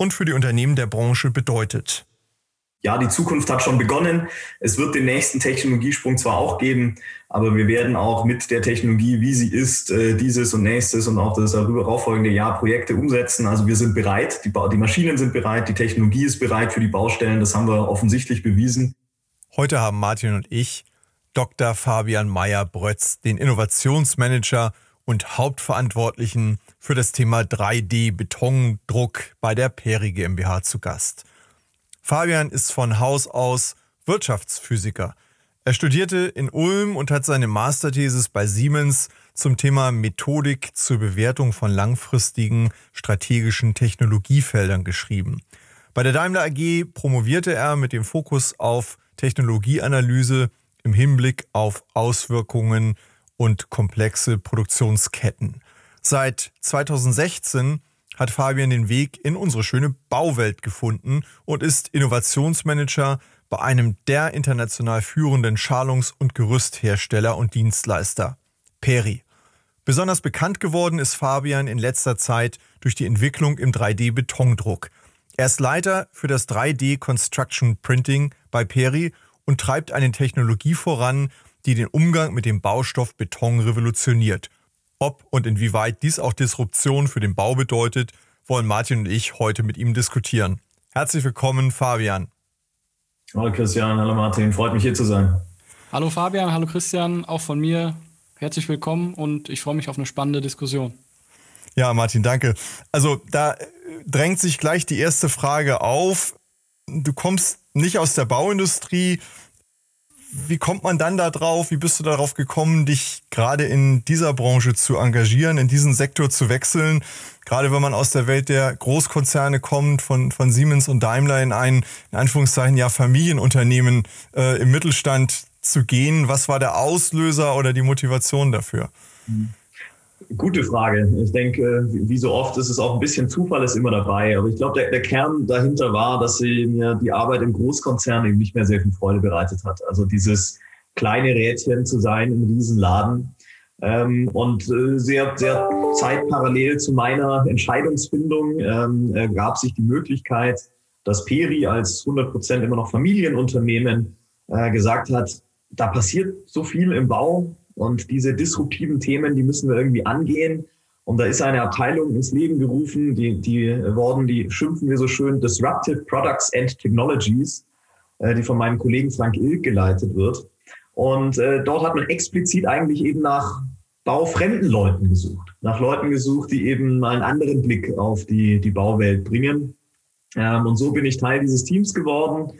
und für die Unternehmen der Branche bedeutet. Ja, die Zukunft hat schon begonnen. Es wird den nächsten Technologiesprung zwar auch geben, aber wir werden auch mit der Technologie, wie sie ist, äh, dieses und nächstes und auch das darauffolgende Jahr Projekte umsetzen. Also wir sind bereit, die, die Maschinen sind bereit, die Technologie ist bereit für die Baustellen. Das haben wir offensichtlich bewiesen. Heute haben Martin und ich Dr. Fabian Meyer-Brötz, den Innovationsmanager und Hauptverantwortlichen für das Thema 3D-Betondruck bei der Peri GmbH zu Gast. Fabian ist von Haus aus Wirtschaftsphysiker. Er studierte in Ulm und hat seine Masterthesis bei Siemens zum Thema Methodik zur Bewertung von langfristigen strategischen Technologiefeldern geschrieben. Bei der Daimler AG promovierte er mit dem Fokus auf Technologieanalyse im Hinblick auf Auswirkungen und komplexe Produktionsketten. Seit 2016 hat Fabian den Weg in unsere schöne Bauwelt gefunden und ist Innovationsmanager bei einem der international führenden Schalungs- und Gerüsthersteller und Dienstleister, Peri. Besonders bekannt geworden ist Fabian in letzter Zeit durch die Entwicklung im 3D-Betondruck. Er ist Leiter für das 3D Construction Printing bei Peri und treibt eine Technologie voran, die den Umgang mit dem Baustoff Beton revolutioniert. Ob und inwieweit dies auch Disruption für den Bau bedeutet, wollen Martin und ich heute mit ihm diskutieren. Herzlich willkommen, Fabian. Hallo Christian, hallo Martin, freut mich hier zu sein. Hallo Fabian, hallo Christian, auch von mir herzlich willkommen und ich freue mich auf eine spannende Diskussion. Ja, Martin, danke. Also da drängt sich gleich die erste Frage auf. Du kommst nicht aus der Bauindustrie, wie kommt man dann da drauf? Wie bist du darauf gekommen, dich gerade in dieser Branche zu engagieren, in diesen Sektor zu wechseln? Gerade wenn man aus der Welt der Großkonzerne kommt, von, von Siemens und Daimler in ein, in Anführungszeichen, ja, Familienunternehmen äh, im Mittelstand zu gehen. Was war der Auslöser oder die Motivation dafür? Mhm. Gute Frage. Ich denke, wie so oft ist es auch ein bisschen Zufall ist immer dabei. Aber ich glaube, der, der, Kern dahinter war, dass sie mir die Arbeit im Großkonzern eben nicht mehr sehr viel Freude bereitet hat. Also dieses kleine Rädchen zu sein im Riesenladen. Ähm, und äh, sehr, sehr zeitparallel zu meiner Entscheidungsfindung ähm, äh, gab sich die Möglichkeit, dass Peri als 100 Prozent immer noch Familienunternehmen äh, gesagt hat, da passiert so viel im Bau, und diese disruptiven Themen, die müssen wir irgendwie angehen. Und da ist eine Abteilung ins Leben gerufen, die, die worden, die schimpfen wir so schön Disruptive Products and Technologies, äh, die von meinem Kollegen Frank Ilk geleitet wird. Und äh, dort hat man explizit eigentlich eben nach baufremden Leuten gesucht, nach Leuten gesucht, die eben einen anderen Blick auf die, die Bauwelt bringen. Ähm, und so bin ich Teil dieses Teams geworden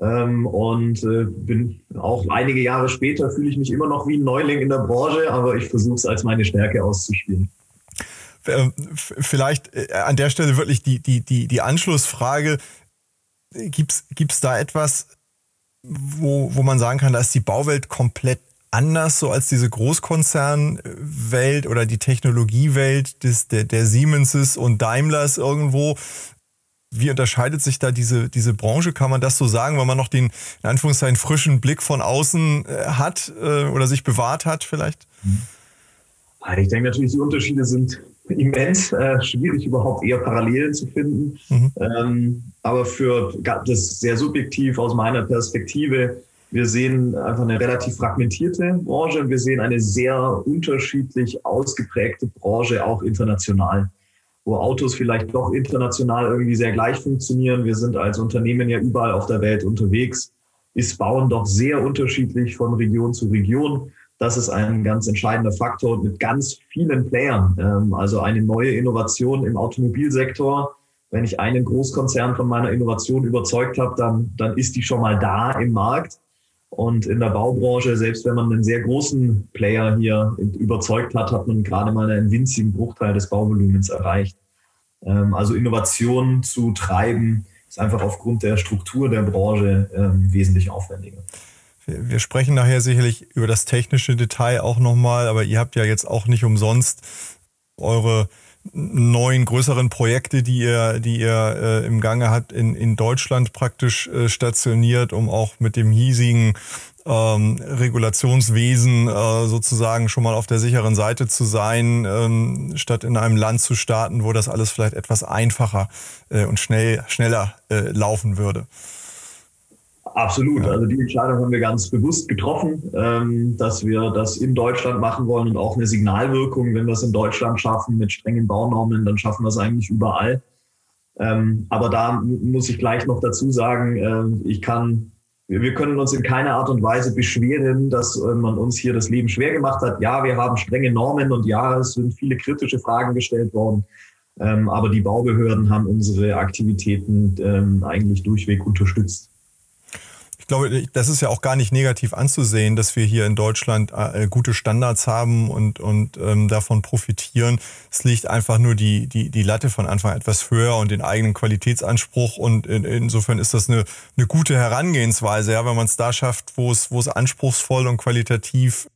ähm, und äh, bin auch einige Jahre später fühle ich mich immer noch wie ein Neuling in der Branche, aber ich versuche es als meine Stärke auszuspielen. Ähm, vielleicht äh, an der Stelle wirklich die, die, die, die Anschlussfrage. Gibt es da etwas, wo, wo man sagen kann, da ist die Bauwelt komplett anders, so als diese Großkonzernwelt oder die Technologiewelt des, der, der Siemenses und Daimlers irgendwo? Wie unterscheidet sich da diese, diese Branche? Kann man das so sagen, weil man noch den, in Anführungszeichen, frischen Blick von außen äh, hat äh, oder sich bewahrt hat vielleicht? Ich denke natürlich, die Unterschiede sind immens. Äh, schwierig überhaupt eher Parallelen zu finden. Mhm. Ähm, aber für das sehr subjektiv aus meiner Perspektive. Wir sehen einfach eine relativ fragmentierte Branche. Wir sehen eine sehr unterschiedlich ausgeprägte Branche, auch international wo Autos vielleicht doch international irgendwie sehr gleich funktionieren. Wir sind als Unternehmen ja überall auf der Welt unterwegs, ist Bauen doch sehr unterschiedlich von Region zu Region. Das ist ein ganz entscheidender Faktor mit ganz vielen Playern. Ähm, also eine neue Innovation im Automobilsektor. Wenn ich einen Großkonzern von meiner Innovation überzeugt habe, dann, dann ist die schon mal da im Markt. Und in der Baubranche, selbst wenn man einen sehr großen Player hier überzeugt hat, hat man gerade mal einen winzigen Bruchteil des Bauvolumens erreicht. Ähm, also Innovation zu treiben ist einfach aufgrund der Struktur der Branche ähm, wesentlich aufwendiger. Wir sprechen nachher sicherlich über das technische Detail auch nochmal, aber ihr habt ja jetzt auch nicht umsonst eure neuen größeren Projekte, die ihr, die ihr äh, im Gange habt, in, in Deutschland praktisch äh, stationiert, um auch mit dem hiesigen ähm, Regulationswesen äh, sozusagen schon mal auf der sicheren Seite zu sein, ähm, statt in einem Land zu starten, wo das alles vielleicht etwas einfacher äh, und schnell, schneller äh, laufen würde. Absolut. Also die Entscheidung haben wir ganz bewusst getroffen, ähm, dass wir das in Deutschland machen wollen und auch eine Signalwirkung, wenn wir es in Deutschland schaffen mit strengen Baunormen, dann schaffen wir es eigentlich überall. Ähm, aber da muss ich gleich noch dazu sagen, äh, ich kann, wir können uns in keiner Art und Weise beschweren, dass äh, man uns hier das Leben schwer gemacht hat. Ja, wir haben strenge Normen und ja, es sind viele kritische Fragen gestellt worden. Ähm, aber die Baubehörden haben unsere Aktivitäten eigentlich durchweg unterstützt ich glaube, das ist ja auch gar nicht negativ anzusehen, dass wir hier in Deutschland äh, gute Standards haben und, und ähm, davon profitieren. Es liegt einfach nur die, die, die Latte von Anfang etwas höher und den eigenen Qualitätsanspruch. Und in, insofern ist das eine, eine gute Herangehensweise, ja, wenn man es da schafft, wo es, wo es anspruchsvoll und qualitativ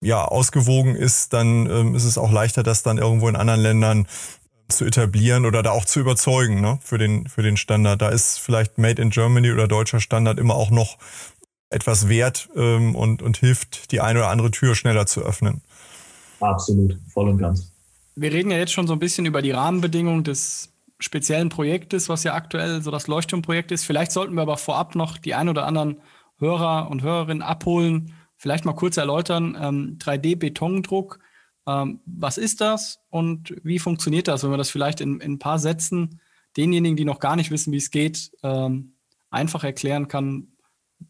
ja, ausgewogen ist, dann ähm, ist es auch leichter, das dann irgendwo in anderen Ländern zu etablieren oder da auch zu überzeugen ne, für, den, für den Standard. Da ist vielleicht Made in Germany oder deutscher Standard immer auch noch etwas wert ähm, und, und hilft, die eine oder andere Tür schneller zu öffnen. Absolut, voll und ganz. Wir reden ja jetzt schon so ein bisschen über die Rahmenbedingungen des speziellen Projektes, was ja aktuell so das Leuchtturmprojekt ist. Vielleicht sollten wir aber vorab noch die ein oder anderen Hörer und Hörerinnen abholen, vielleicht mal kurz erläutern. Ähm, 3D-Betondruck ähm, was ist das und wie funktioniert das, wenn man das vielleicht in, in, ein paar Sätzen denjenigen, die noch gar nicht wissen, wie es geht, ähm, einfach erklären kann,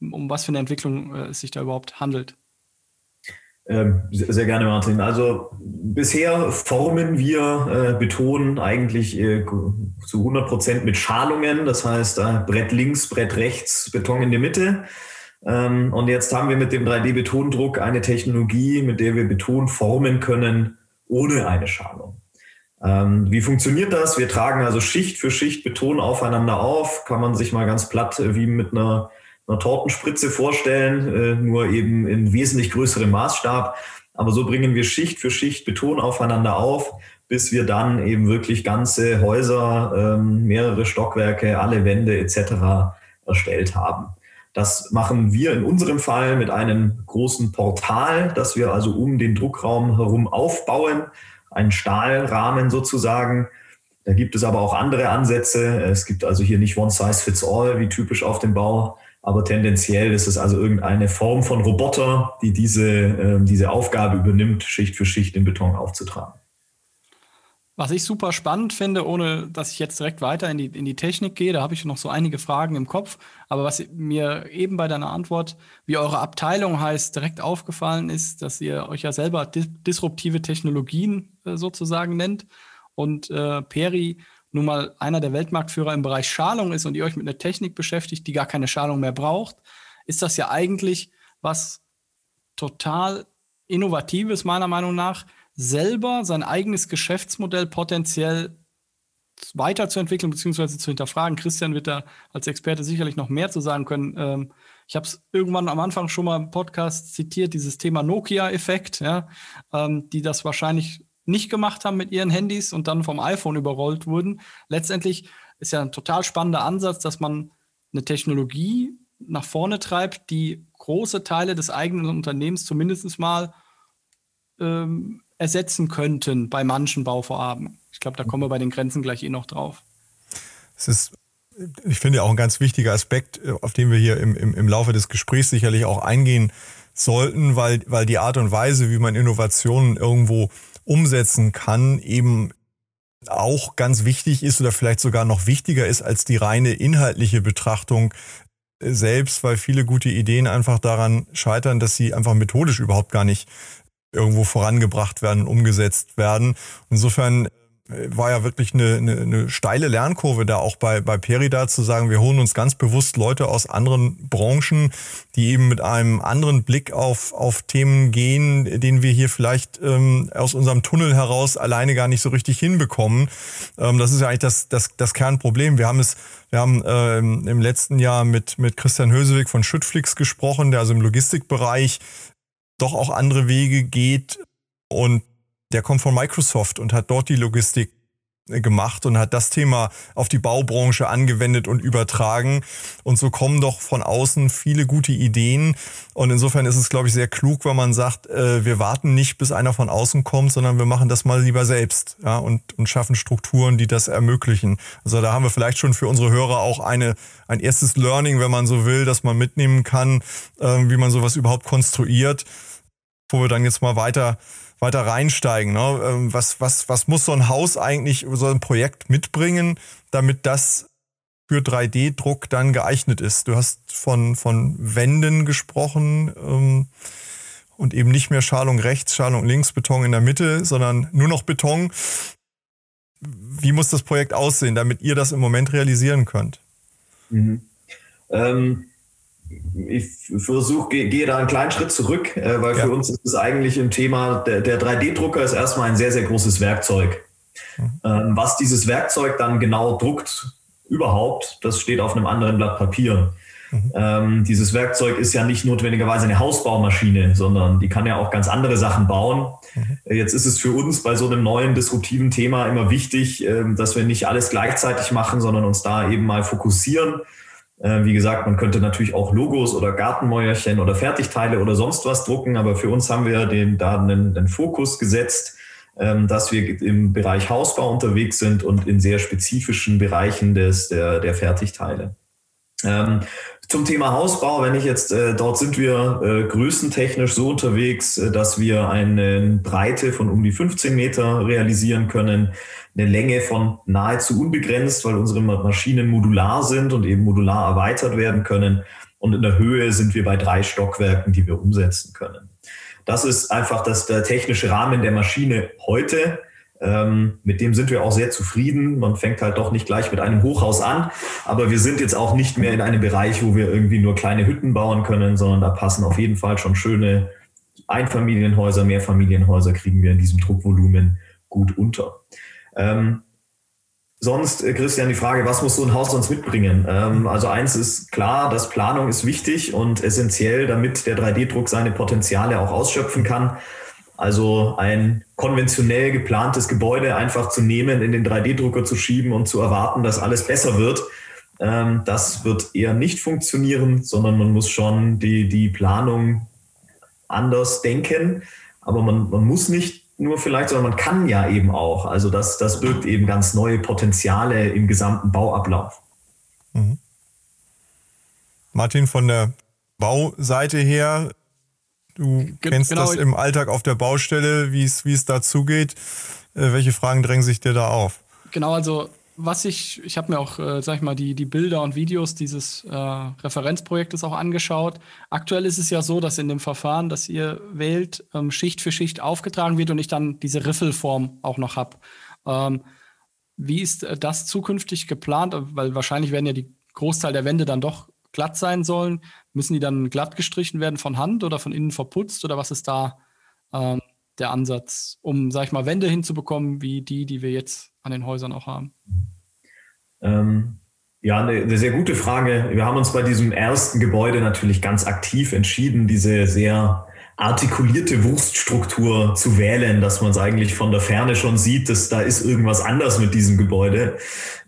um was für eine Entwicklung äh, es sich da überhaupt handelt? Ähm, sehr gerne, Martin. Also bisher formen wir äh, Beton eigentlich äh, zu 100 Prozent mit Schalungen. Das heißt, äh, Brett links, Brett rechts, Beton in der Mitte. Ähm, und jetzt haben wir mit dem 3D-Betondruck eine Technologie, mit der wir Beton formen können ohne eine Schalung. Ähm, wie funktioniert das? Wir tragen also Schicht für Schicht Beton aufeinander auf. Kann man sich mal ganz platt wie mit einer, einer Tortenspritze vorstellen, äh, nur eben in wesentlich größerem Maßstab. Aber so bringen wir Schicht für Schicht Beton aufeinander auf, bis wir dann eben wirklich ganze Häuser, ähm, mehrere Stockwerke, alle Wände etc. erstellt haben. Das machen wir in unserem Fall mit einem großen Portal, das wir also um den Druckraum herum aufbauen, einen Stahlrahmen sozusagen. Da gibt es aber auch andere Ansätze. Es gibt also hier nicht One Size Fits All, wie typisch auf dem Bau, aber tendenziell ist es also irgendeine Form von Roboter, die diese, äh, diese Aufgabe übernimmt, Schicht für Schicht den Beton aufzutragen. Was ich super spannend finde, ohne dass ich jetzt direkt weiter in die, in die Technik gehe, da habe ich noch so einige Fragen im Kopf. Aber was mir eben bei deiner Antwort, wie eure Abteilung heißt, direkt aufgefallen ist, dass ihr euch ja selber dis disruptive Technologien äh, sozusagen nennt. Und äh, Peri nun mal einer der Weltmarktführer im Bereich Schalung ist und ihr euch mit einer Technik beschäftigt, die gar keine Schalung mehr braucht, ist das ja eigentlich was total Innovatives, meiner Meinung nach selber sein eigenes Geschäftsmodell potenziell weiterzuentwickeln bzw. zu hinterfragen. Christian wird da als Experte sicherlich noch mehr zu sagen können. Ähm, ich habe es irgendwann am Anfang schon mal im Podcast zitiert, dieses Thema Nokia-Effekt, ja, ähm, die das wahrscheinlich nicht gemacht haben mit ihren Handys und dann vom iPhone überrollt wurden. Letztendlich ist ja ein total spannender Ansatz, dass man eine Technologie nach vorne treibt, die große Teile des eigenen Unternehmens zumindest mal ähm, ersetzen könnten bei manchen Bauvorhaben. Ich glaube, da kommen wir bei den Grenzen gleich eh noch drauf. Es ist, ich finde, auch ein ganz wichtiger Aspekt, auf den wir hier im, im, im Laufe des Gesprächs sicherlich auch eingehen sollten, weil, weil die Art und Weise, wie man Innovationen irgendwo umsetzen kann, eben auch ganz wichtig ist oder vielleicht sogar noch wichtiger ist als die reine inhaltliche Betrachtung selbst, weil viele gute Ideen einfach daran scheitern, dass sie einfach methodisch überhaupt gar nicht irgendwo vorangebracht werden und umgesetzt werden. Insofern war ja wirklich eine, eine, eine steile Lernkurve da auch bei, bei Perida zu sagen, wir holen uns ganz bewusst Leute aus anderen Branchen, die eben mit einem anderen Blick auf, auf Themen gehen, den wir hier vielleicht ähm, aus unserem Tunnel heraus alleine gar nicht so richtig hinbekommen. Ähm, das ist ja eigentlich das, das, das Kernproblem. Wir haben es, wir haben ähm, im letzten Jahr mit, mit Christian Hösewig von Schüttflix gesprochen, der also im Logistikbereich doch auch andere Wege geht und der kommt von Microsoft und hat dort die Logistik äh, gemacht und hat das Thema auf die Baubranche angewendet und übertragen. Und so kommen doch von außen viele gute Ideen. Und insofern ist es, glaube ich, sehr klug, wenn man sagt, äh, wir warten nicht, bis einer von außen kommt, sondern wir machen das mal lieber selbst ja, und, und schaffen Strukturen, die das ermöglichen. Also da haben wir vielleicht schon für unsere Hörer auch eine, ein erstes Learning, wenn man so will, dass man mitnehmen kann, äh, wie man sowas überhaupt konstruiert, wo wir dann jetzt mal weiter weiter reinsteigen. Ne? Ähm, was, was, was muss so ein Haus eigentlich, so ein Projekt mitbringen, damit das für 3D-Druck dann geeignet ist? Du hast von, von Wänden gesprochen ähm, und eben nicht mehr Schalung rechts, Schalung links, Beton in der Mitte, sondern nur noch Beton. Wie muss das Projekt aussehen, damit ihr das im Moment realisieren könnt? Mhm. Ähm, ich versuche, gehe, da einen kleinen Schritt zurück, äh, weil ja. für uns ist es eigentlich ein Thema, der, der 3D-Drucker ist erstmal ein sehr, sehr großes Werkzeug. Mhm. Ähm, was dieses Werkzeug dann genau druckt, überhaupt, das steht auf einem anderen Blatt Papier. Mhm. Ähm, dieses Werkzeug ist ja nicht notwendigerweise eine Hausbaumaschine, sondern die kann ja auch ganz andere Sachen bauen. Mhm. Jetzt ist es für uns bei so einem neuen disruptiven Thema immer wichtig, äh, dass wir nicht alles gleichzeitig machen, sondern uns da eben mal fokussieren wie gesagt, man könnte natürlich auch Logos oder Gartenmäuerchen oder Fertigteile oder sonst was drucken, aber für uns haben wir den, da einen, einen Fokus gesetzt, ähm, dass wir im Bereich Hausbau unterwegs sind und in sehr spezifischen Bereichen des, der, der Fertigteile. Ähm, zum Thema Hausbau, wenn ich jetzt, äh, dort sind wir äh, größentechnisch so unterwegs, äh, dass wir eine Breite von um die 15 Meter realisieren können, eine Länge von nahezu unbegrenzt, weil unsere Maschinen modular sind und eben modular erweitert werden können. Und in der Höhe sind wir bei drei Stockwerken, die wir umsetzen können. Das ist einfach das, der technische Rahmen der Maschine heute. Ähm, mit dem sind wir auch sehr zufrieden. Man fängt halt doch nicht gleich mit einem Hochhaus an, aber wir sind jetzt auch nicht mehr in einem Bereich, wo wir irgendwie nur kleine Hütten bauen können, sondern da passen auf jeden Fall schon schöne Einfamilienhäuser, Mehrfamilienhäuser kriegen wir in diesem Druckvolumen gut unter. Ähm, sonst, äh, Christian, die Frage, was muss so ein Haus sonst mitbringen? Ähm, also eins ist klar, dass Planung ist wichtig und essentiell, damit der 3D-Druck seine Potenziale auch ausschöpfen kann. Also ein konventionell geplantes Gebäude einfach zu nehmen, in den 3D-Drucker zu schieben und zu erwarten, dass alles besser wird, ähm, das wird eher nicht funktionieren, sondern man muss schon die, die Planung anders denken. Aber man, man muss nicht nur vielleicht, sondern man kann ja eben auch. Also das, das birgt eben ganz neue Potenziale im gesamten Bauablauf. Mhm. Martin, von der Bauseite her, du Ge kennst genau. das im Alltag auf der Baustelle, wie es, wie es dazugeht. Äh, welche Fragen drängen sich dir da auf? Genau, also was ich, ich habe mir auch, äh, sag ich mal, die, die Bilder und Videos dieses äh, Referenzprojektes auch angeschaut. Aktuell ist es ja so, dass in dem Verfahren, das ihr wählt, ähm, Schicht für Schicht aufgetragen wird und ich dann diese Riffelform auch noch habe. Ähm, wie ist äh, das zukünftig geplant? Weil wahrscheinlich werden ja die Großteil der Wände dann doch glatt sein sollen. Müssen die dann glatt gestrichen werden von Hand oder von innen verputzt oder was ist da ähm, der Ansatz, um, sag ich mal, Wände hinzubekommen, wie die, die wir jetzt an den Häusern auch haben? Ähm, ja, eine, eine, sehr gute Frage. Wir haben uns bei diesem ersten Gebäude natürlich ganz aktiv entschieden, diese sehr artikulierte Wurststruktur zu wählen, dass man es eigentlich von der Ferne schon sieht, dass da ist irgendwas anders mit diesem Gebäude.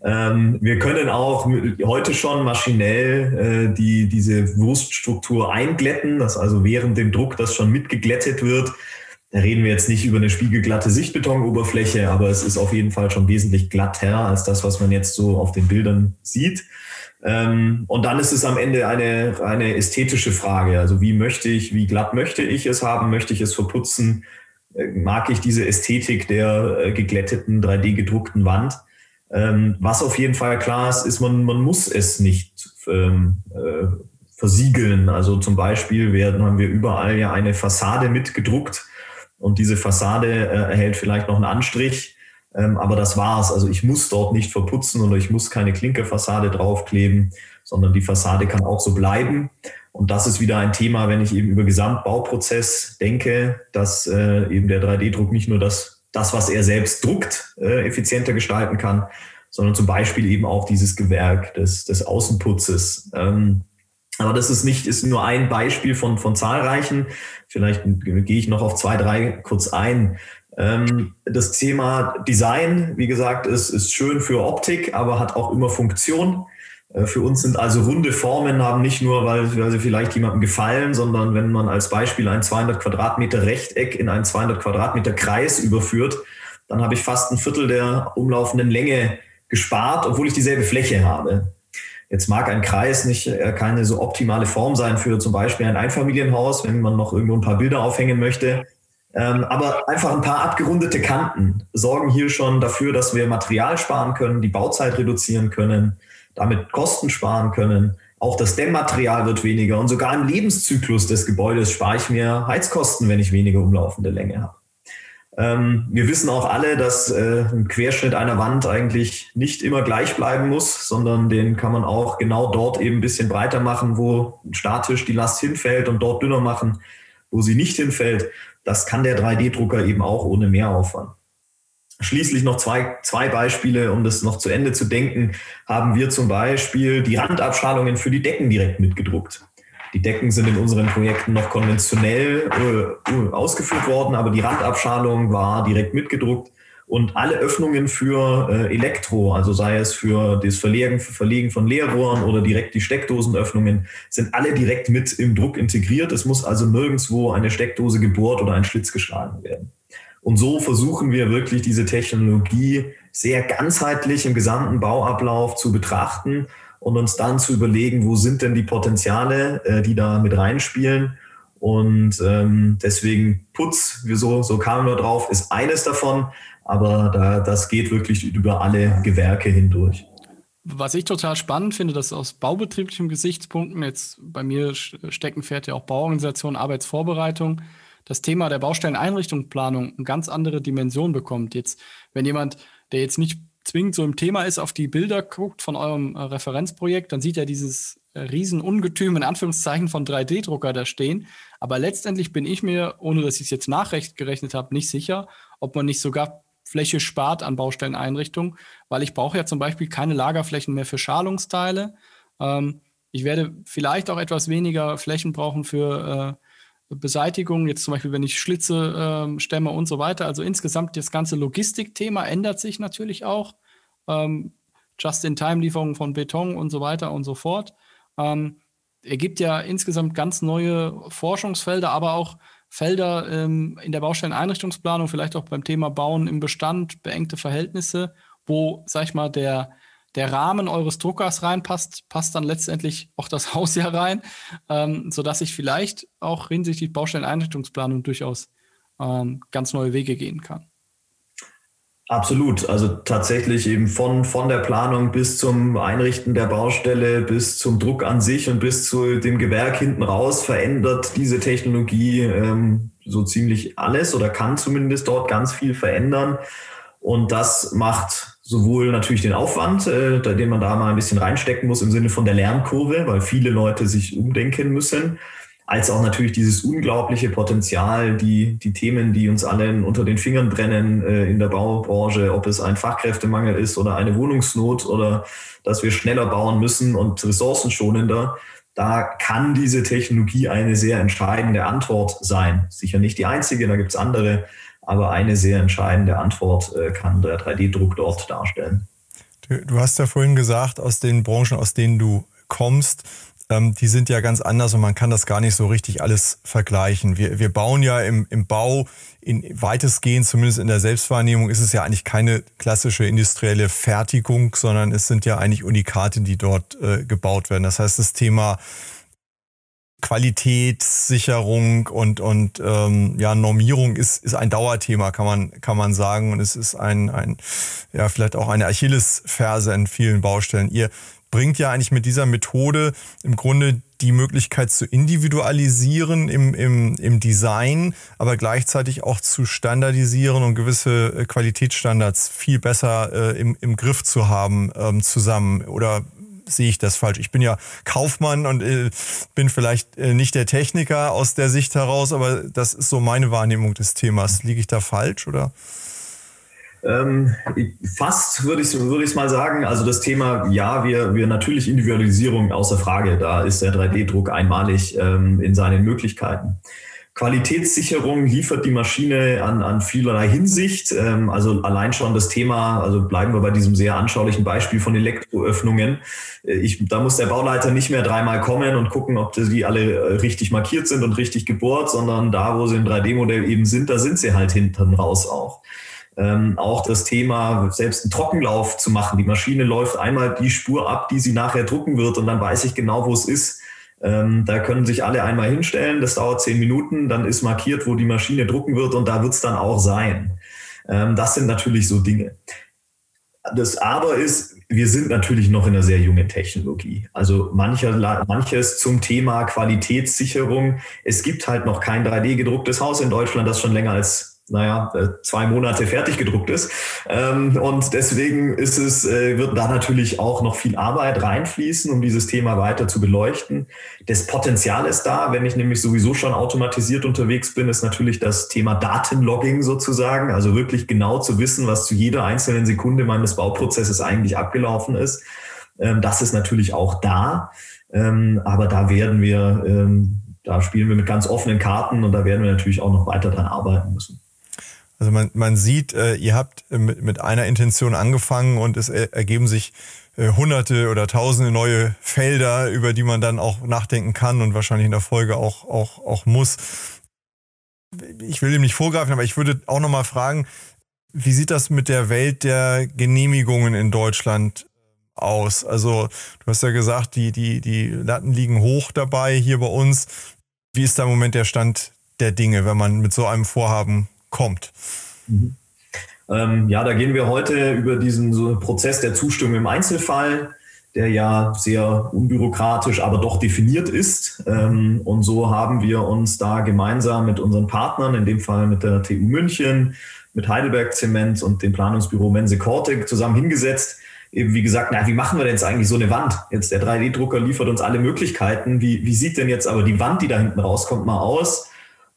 Ähm, wir können auch heute schon maschinell äh, die, diese Wurststruktur einglätten, dass also während dem Druck das schon mitgeglättet wird. Da reden wir jetzt nicht über eine spiegelglatte Sichtbetonoberfläche, aber es ist auf jeden Fall schon wesentlich glatter als das, was man jetzt so auf den Bildern sieht. Ähm, und dann ist es am Ende eine, eine ästhetische Frage. Also wie möchte ich, wie glatt möchte ich es haben? Möchte ich es verputzen? Äh, mag ich diese Ästhetik der äh, geglätteten, 3D gedruckten Wand? Ähm, was auf jeden Fall klar ist, ist, man, man muss es nicht ähm, äh, versiegeln. Also zum Beispiel werden, haben wir überall ja eine Fassade mitgedruckt und diese Fassade äh, erhält vielleicht noch einen Anstrich. Ähm, aber das war's. Also ich muss dort nicht verputzen oder ich muss keine Klinkerfassade draufkleben, sondern die Fassade kann auch so bleiben. Und das ist wieder ein Thema, wenn ich eben über Gesamtbauprozess denke, dass äh, eben der 3D-Druck nicht nur das, das, was er selbst druckt, äh, effizienter gestalten kann, sondern zum Beispiel eben auch dieses Gewerk des, des Außenputzes. Ähm, aber das ist nicht, ist nur ein Beispiel von, von zahlreichen. Vielleicht gehe ich noch auf zwei, drei kurz ein. Ähm, das Thema Design, wie gesagt, ist, ist schön für Optik, aber hat auch immer Funktion. Äh, für uns sind also runde Formen haben nicht nur, weil, weil sie vielleicht jemandem gefallen, sondern wenn man als Beispiel ein 200 Quadratmeter Rechteck in einen 200 Quadratmeter Kreis überführt, dann habe ich fast ein Viertel der umlaufenden Länge gespart, obwohl ich dieselbe Fläche habe. Jetzt mag ein Kreis nicht äh, keine so optimale Form sein für zum Beispiel ein Einfamilienhaus, wenn man noch irgendwo ein paar Bilder aufhängen möchte. Ähm, aber einfach ein paar abgerundete Kanten sorgen hier schon dafür, dass wir Material sparen können, die Bauzeit reduzieren können, damit Kosten sparen können. Auch das Dämmmaterial wird weniger und sogar im Lebenszyklus des Gebäudes spare ich mir Heizkosten, wenn ich weniger umlaufende Länge habe. Ähm, wir wissen auch alle, dass äh, ein Querschnitt einer Wand eigentlich nicht immer gleich bleiben muss, sondern den kann man auch genau dort eben ein bisschen breiter machen, wo statisch die Last hinfällt und dort dünner machen, wo sie nicht hinfällt. Das kann der 3D-Drucker eben auch ohne Mehraufwand. Schließlich noch zwei, zwei Beispiele, um das noch zu Ende zu denken, haben wir zum Beispiel die Randabstrahlungen für die Decken direkt mitgedruckt. Die Decken sind in unseren Projekten noch konventionell äh, ausgeführt worden, aber die Randabschalung war direkt mitgedruckt und alle Öffnungen für äh, Elektro, also sei es für das Verlegen, Verlegen von Leerrohren oder direkt die Steckdosenöffnungen, sind alle direkt mit im Druck integriert. Es muss also nirgendwo eine Steckdose gebohrt oder ein Schlitz geschlagen werden. Und so versuchen wir wirklich diese Technologie sehr ganzheitlich im gesamten Bauablauf zu betrachten und uns dann zu überlegen, wo sind denn die Potenziale, äh, die da mit reinspielen. Und ähm, deswegen Putz, so, so kamen wir drauf, ist eines davon aber da, das geht wirklich über alle Gewerke hindurch. Was ich total spannend finde, dass aus baubetrieblichen Gesichtspunkten, jetzt bei mir Steckenpferd ja auch Bauorganisation, Arbeitsvorbereitung, das Thema der Baustelleneinrichtungsplanung eine ganz andere Dimension bekommt. Jetzt, wenn jemand, der jetzt nicht zwingend so im Thema ist, auf die Bilder guckt von eurem äh, Referenzprojekt, dann sieht er dieses äh, Riesenungetüm in Anführungszeichen von 3D-Drucker da stehen. Aber letztendlich bin ich mir, ohne dass ich es jetzt nachrecht gerechnet habe, nicht sicher, ob man nicht sogar Fläche spart an Baustelleneinrichtungen, weil ich brauche ja zum Beispiel keine Lagerflächen mehr für Schalungsteile. Ähm, ich werde vielleicht auch etwas weniger Flächen brauchen für äh, Beseitigung, jetzt zum Beispiel, wenn ich Schlitze äh, stemme und so weiter. Also insgesamt das ganze Logistikthema ändert sich natürlich auch. Ähm, Just-in-Time-Lieferung von Beton und so weiter und so fort. Ähm, ergibt ja insgesamt ganz neue Forschungsfelder, aber auch Felder ähm, in der Baustelleneinrichtungsplanung, vielleicht auch beim Thema Bauen im Bestand, beengte Verhältnisse, wo, sag ich mal, der, der Rahmen eures Druckers reinpasst, passt dann letztendlich auch das Haus ja rein, ähm, sodass ich vielleicht auch hinsichtlich Baustelleneinrichtungsplanung durchaus ähm, ganz neue Wege gehen kann. Absolut. Also tatsächlich eben von, von der Planung bis zum Einrichten der Baustelle, bis zum Druck an sich und bis zu dem Gewerk hinten raus verändert diese Technologie ähm, so ziemlich alles oder kann zumindest dort ganz viel verändern. Und das macht sowohl natürlich den Aufwand, äh, den man da mal ein bisschen reinstecken muss im Sinne von der Lernkurve, weil viele Leute sich umdenken müssen als auch natürlich dieses unglaubliche Potenzial, die, die Themen, die uns allen unter den Fingern brennen äh, in der Baubranche, ob es ein Fachkräftemangel ist oder eine Wohnungsnot oder dass wir schneller bauen müssen und ressourcenschonender, da kann diese Technologie eine sehr entscheidende Antwort sein. Sicher nicht die einzige, da gibt es andere, aber eine sehr entscheidende Antwort äh, kann der 3D-Druck dort darstellen. Du, du hast ja vorhin gesagt, aus den Branchen, aus denen du kommst, ähm, die sind ja ganz anders und man kann das gar nicht so richtig alles vergleichen. Wir, wir bauen ja im, im Bau in weitestgehend, zumindest in der Selbstwahrnehmung, ist es ja eigentlich keine klassische industrielle Fertigung, sondern es sind ja eigentlich Unikate, die dort äh, gebaut werden. Das heißt, das Thema Qualitätssicherung und und ähm, ja Normierung ist ist ein Dauerthema kann man kann man sagen und es ist ein ein ja vielleicht auch eine Achillesferse in vielen Baustellen. Ihr bringt ja eigentlich mit dieser Methode im Grunde die Möglichkeit zu individualisieren im, im, im Design, aber gleichzeitig auch zu standardisieren und gewisse äh, Qualitätsstandards viel besser äh, im, im Griff zu haben ähm, zusammen. Oder sehe ich das falsch? Ich bin ja Kaufmann und äh, bin vielleicht äh, nicht der Techniker aus der Sicht heraus, aber das ist so meine Wahrnehmung des Themas. Liege ich da falsch oder? Ähm, fast würde ich würde ich mal sagen. Also das Thema, ja, wir, wir natürlich Individualisierung außer Frage. Da ist der 3D-Druck einmalig ähm, in seinen Möglichkeiten. Qualitätssicherung liefert die Maschine an, an vielerlei Hinsicht. Ähm, also allein schon das Thema, also bleiben wir bei diesem sehr anschaulichen Beispiel von Elektroöffnungen. Äh, ich, da muss der Bauleiter nicht mehr dreimal kommen und gucken, ob die alle äh, richtig markiert sind und richtig gebohrt, sondern da, wo sie im 3D-Modell eben sind, da sind sie halt hinten raus auch. Ähm, auch das Thema, selbst einen Trockenlauf zu machen. Die Maschine läuft einmal die Spur ab, die sie nachher drucken wird und dann weiß ich genau, wo es ist. Ähm, da können sich alle einmal hinstellen, das dauert zehn Minuten, dann ist markiert, wo die Maschine drucken wird und da wird es dann auch sein. Ähm, das sind natürlich so Dinge. Das Aber ist, wir sind natürlich noch in einer sehr jungen Technologie. Also mancher, manches zum Thema Qualitätssicherung. Es gibt halt noch kein 3D gedrucktes Haus in Deutschland, das schon länger als naja, äh, zwei Monate fertig gedruckt ist. Ähm, und deswegen ist es, äh, wird da natürlich auch noch viel Arbeit reinfließen, um dieses Thema weiter zu beleuchten. Das Potenzial ist da, wenn ich nämlich sowieso schon automatisiert unterwegs bin, ist natürlich das Thema Datenlogging sozusagen, also wirklich genau zu wissen, was zu jeder einzelnen Sekunde meines Bauprozesses eigentlich abgelaufen ist. Ähm, das ist natürlich auch da. Ähm, aber da werden wir, da spielen wir mit ganz offenen Karten und da werden wir natürlich auch noch weiter dran arbeiten müssen. Also man, man sieht, äh, ihr habt mit, mit einer Intention angefangen und es ergeben sich äh, hunderte oder tausende neue Felder, über die man dann auch nachdenken kann und wahrscheinlich in der Folge auch, auch, auch muss. Ich will dem nicht vorgreifen, aber ich würde auch nochmal fragen, wie sieht das mit der Welt der Genehmigungen in Deutschland aus? Also du hast ja gesagt, die, die, die Latten liegen hoch dabei hier bei uns. Wie ist da im Moment der Stand der Dinge, wenn man mit so einem Vorhaben kommt. Mhm. Ähm, ja, da gehen wir heute über diesen so Prozess der Zustimmung im Einzelfall, der ja sehr unbürokratisch, aber doch definiert ist. Ähm, und so haben wir uns da gemeinsam mit unseren Partnern, in dem Fall mit der TU München, mit Heidelberg Zement und dem Planungsbüro Mense Cortec zusammen hingesetzt. Eben wie gesagt, na, wie machen wir denn jetzt eigentlich so eine Wand? Jetzt der 3D-Drucker liefert uns alle Möglichkeiten. Wie, wie sieht denn jetzt aber die Wand, die da hinten rauskommt, mal aus?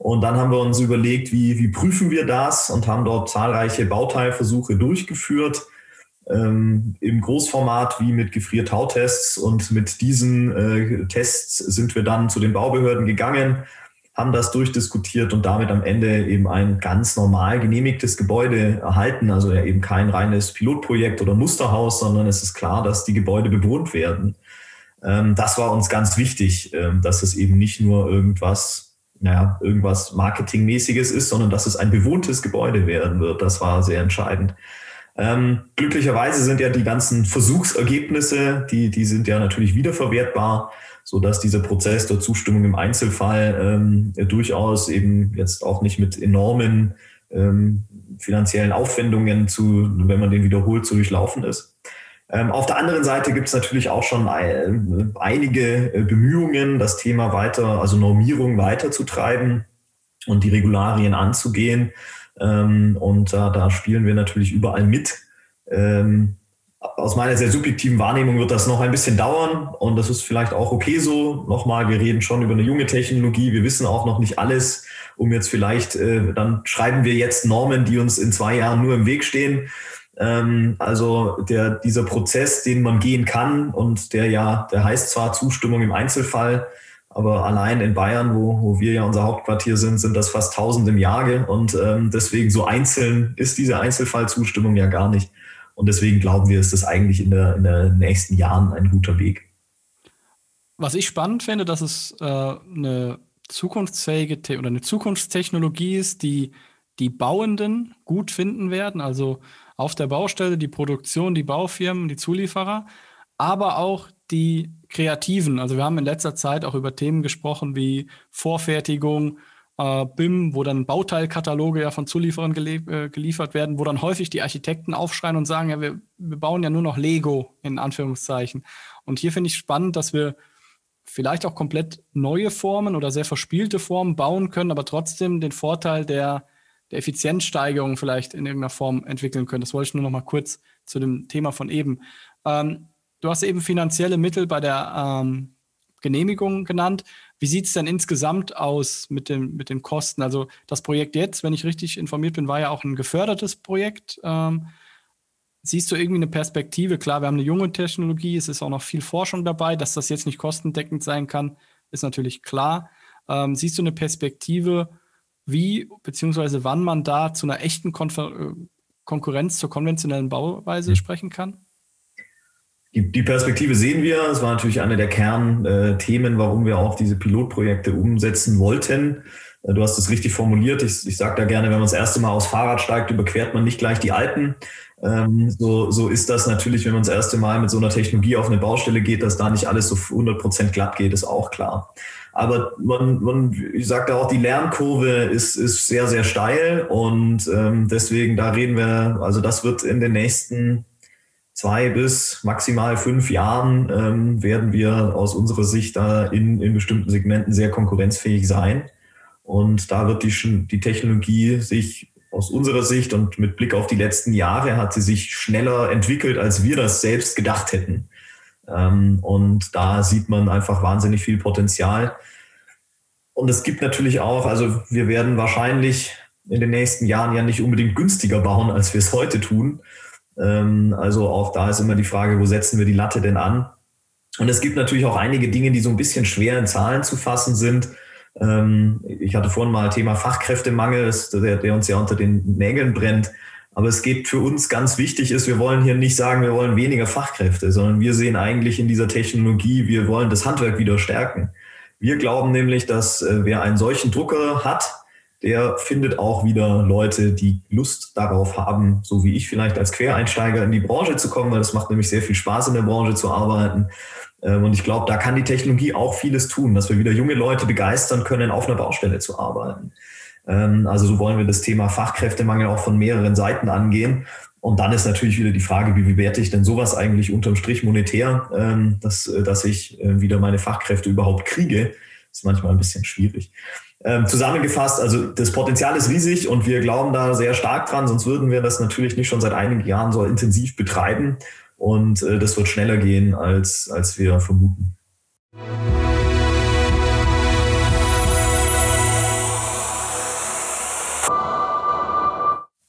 Und dann haben wir uns überlegt, wie, wie prüfen wir das und haben dort zahlreiche Bauteilversuche durchgeführt ähm, im Großformat wie mit Gefriertautests. Und mit diesen äh, Tests sind wir dann zu den Baubehörden gegangen, haben das durchdiskutiert und damit am Ende eben ein ganz normal genehmigtes Gebäude erhalten. Also ja eben kein reines Pilotprojekt oder Musterhaus, sondern es ist klar, dass die Gebäude bewohnt werden. Ähm, das war uns ganz wichtig, äh, dass es eben nicht nur irgendwas naja, irgendwas Marketingmäßiges ist, sondern dass es ein bewohntes Gebäude werden wird. Das war sehr entscheidend. Ähm, glücklicherweise sind ja die ganzen Versuchsergebnisse, die, die sind ja natürlich wiederverwertbar, so dass dieser Prozess der Zustimmung im Einzelfall ähm, durchaus eben jetzt auch nicht mit enormen ähm, finanziellen Aufwendungen zu, wenn man den wiederholt, zu durchlaufen ist. Ähm, auf der anderen Seite gibt es natürlich auch schon einige äh, Bemühungen, das Thema weiter, also Normierung weiterzutreiben und die Regularien anzugehen. Ähm, und da spielen wir natürlich überall mit. Ähm, aus meiner sehr subjektiven Wahrnehmung wird das noch ein bisschen dauern und das ist vielleicht auch okay so. Nochmal, wir reden schon über eine junge Technologie, wir wissen auch noch nicht alles, um jetzt vielleicht, äh, dann schreiben wir jetzt Normen, die uns in zwei Jahren nur im Weg stehen. Ähm, also der, dieser Prozess, den man gehen kann und der ja, der heißt zwar Zustimmung im Einzelfall, aber allein in Bayern, wo, wo wir ja unser Hauptquartier sind, sind das fast tausend im Jahr. Und ähm, deswegen so einzeln ist diese Einzelfallzustimmung ja gar nicht. Und deswegen glauben wir, ist das eigentlich in, der, in den nächsten Jahren ein guter Weg. Was ich spannend finde, dass es äh, eine zukunftsfähige Te oder eine Zukunftstechnologie ist, die die Bauenden gut finden werden. Also auf der Baustelle, die Produktion, die Baufirmen, die Zulieferer, aber auch die Kreativen. Also wir haben in letzter Zeit auch über Themen gesprochen wie Vorfertigung, äh, BIM, wo dann Bauteilkataloge ja von Zulieferern äh, geliefert werden, wo dann häufig die Architekten aufschreien und sagen, ja, wir, wir bauen ja nur noch Lego in Anführungszeichen. Und hier finde ich spannend, dass wir vielleicht auch komplett neue Formen oder sehr verspielte Formen bauen können, aber trotzdem den Vorteil der, der Effizienzsteigerung vielleicht in irgendeiner Form entwickeln können. Das wollte ich nur noch mal kurz zu dem Thema von eben. Ähm, du hast eben finanzielle Mittel bei der ähm, Genehmigung genannt. Wie sieht es denn insgesamt aus mit, dem, mit den Kosten? Also das Projekt jetzt, wenn ich richtig informiert bin, war ja auch ein gefördertes Projekt. Ähm, siehst du irgendwie eine Perspektive? Klar, wir haben eine junge Technologie, es ist auch noch viel Forschung dabei, dass das jetzt nicht kostendeckend sein kann, ist natürlich klar. Ähm, siehst du eine Perspektive, wie bzw. wann man da zu einer echten Konfer äh, Konkurrenz zur konventionellen Bauweise mhm. sprechen kann? Die, die, Perspektive sehen wir. Es war natürlich eine der Kernthemen, warum wir auch diese Pilotprojekte umsetzen wollten. Äh, du hast es richtig formuliert. Ich, ich sage da gerne, wenn man das erste Mal aufs Fahrrad steigt, überquert man nicht gleich die Alpen. Ähm, so, so ist das natürlich, wenn man das erste Mal mit so einer Technologie auf eine Baustelle geht, dass da nicht alles so 100 Prozent glatt geht, ist auch klar. Aber man, man ich sagte auch, die Lernkurve ist, ist sehr, sehr steil und ähm, deswegen, da reden wir, also das wird in den nächsten zwei bis maximal fünf Jahren ähm, werden wir aus unserer Sicht da in, in bestimmten Segmenten sehr konkurrenzfähig sein. Und da wird die, die Technologie sich aus unserer Sicht und mit Blick auf die letzten Jahre hat sie sich schneller entwickelt, als wir das selbst gedacht hätten. Ähm, und da sieht man einfach wahnsinnig viel Potenzial. Und es gibt natürlich auch, also wir werden wahrscheinlich in den nächsten Jahren ja nicht unbedingt günstiger bauen, als wir es heute tun. Ähm, also auch da ist immer die Frage, wo setzen wir die Latte denn an? Und es gibt natürlich auch einige Dinge, die so ein bisschen schwer in Zahlen zu fassen sind. Ähm, ich hatte vorhin mal Thema Fachkräftemangel, der, der uns ja unter den Nägeln brennt. Aber es geht für uns ganz wichtig ist, wir wollen hier nicht sagen, wir wollen weniger Fachkräfte, sondern wir sehen eigentlich in dieser Technologie, wir wollen das Handwerk wieder stärken. Wir glauben nämlich, dass äh, wer einen solchen Drucker hat, der findet auch wieder Leute, die Lust darauf haben, so wie ich vielleicht als Quereinsteiger in die Branche zu kommen, weil es macht nämlich sehr viel Spaß in der Branche zu arbeiten. Ähm, und ich glaube, da kann die Technologie auch vieles tun, dass wir wieder junge Leute begeistern können, auf einer Baustelle zu arbeiten. Ähm, also so wollen wir das Thema Fachkräftemangel auch von mehreren Seiten angehen. Und dann ist natürlich wieder die Frage, wie bewerte ich denn sowas eigentlich unterm Strich monetär, ähm, dass, äh, dass ich äh, wieder meine Fachkräfte überhaupt kriege. Das ist manchmal ein bisschen schwierig. zusammengefasst, also das Potenzial ist riesig und wir glauben da sehr stark dran, sonst würden wir das natürlich nicht schon seit einigen Jahren so intensiv betreiben. Und äh, das wird schneller gehen, als, als wir vermuten.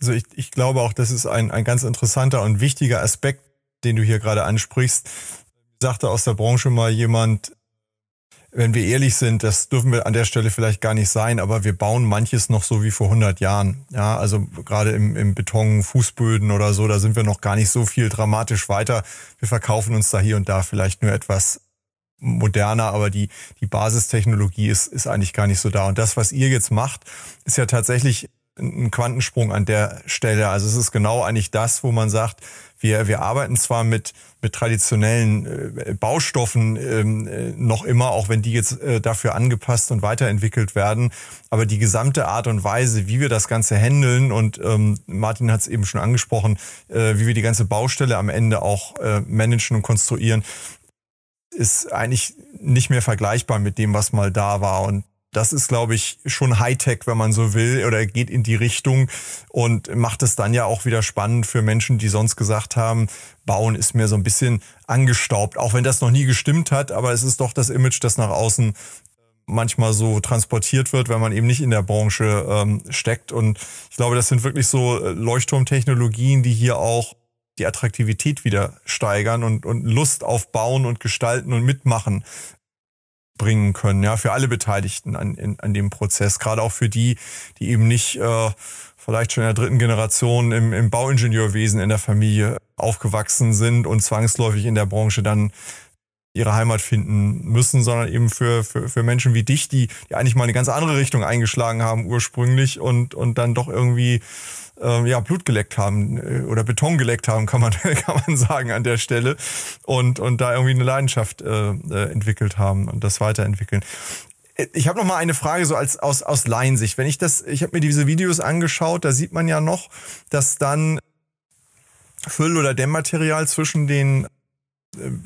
Also ich, ich glaube auch, das ist ein, ein ganz interessanter und wichtiger Aspekt, den du hier gerade ansprichst. Sagte aus der Branche mal jemand, wenn wir ehrlich sind, das dürfen wir an der Stelle vielleicht gar nicht sein, aber wir bauen manches noch so wie vor 100 Jahren. Ja, also gerade im, im Beton, Fußböden oder so, da sind wir noch gar nicht so viel dramatisch weiter. Wir verkaufen uns da hier und da vielleicht nur etwas moderner, aber die, die Basistechnologie ist, ist eigentlich gar nicht so da. Und das, was ihr jetzt macht, ist ja tatsächlich ein Quantensprung an der Stelle. Also es ist genau eigentlich das, wo man sagt, wir, wir arbeiten zwar mit, mit traditionellen äh, Baustoffen ähm, äh, noch immer, auch wenn die jetzt äh, dafür angepasst und weiterentwickelt werden, aber die gesamte Art und Weise, wie wir das Ganze handeln und ähm, Martin hat es eben schon angesprochen, äh, wie wir die ganze Baustelle am Ende auch äh, managen und konstruieren, ist eigentlich nicht mehr vergleichbar mit dem, was mal da war. Und Das ist, glaube ich, schon Hightech, wenn man so will, oder geht in die Richtung und macht es dann ja auch wieder spannend für Menschen, die sonst gesagt haben, Bauen ist mir so ein bisschen angestaubt, auch wenn das noch nie gestimmt hat, aber es ist doch das Image, das nach außen manchmal so transportiert wird, wenn man eben nicht in der Branche ähm, steckt. Und ich glaube, das sind wirklich so äh, Leuchtturmtechnologien, die hier auch die Attraktivität wieder steigern und, und Lust auf Bauen und Gestalten und Mitmachen bringen können, ja, für alle Beteiligten an, in, an dem Prozess, gerade auch für die, die eben nicht äh, vielleicht schon in der dritten Generation im, im Bauingenieurwesen in der Familie aufgewachsen sind und zwangsläufig in der Branche dann ihre Heimat finden müssen, sondern eben für, für, für Menschen wie dich, die, die eigentlich mal eine ganz andere Richtung eingeschlagen haben ursprünglich und, und dann doch irgendwie äh, ja, Blut geleckt haben äh, oder Beton geleckt haben, kann man, kann man sagen an der Stelle und, und da irgendwie eine Leidenschaft äh, äh entwickelt haben und das weiterentwickeln. Äh, ich habe noch mal eine Frage so als aus aus Laiensicht. Wenn ich das, ich habe mir diese Videos angeschaut, da sieht man ja noch, dass dann Füll- oder Dämmmaterial zwischen den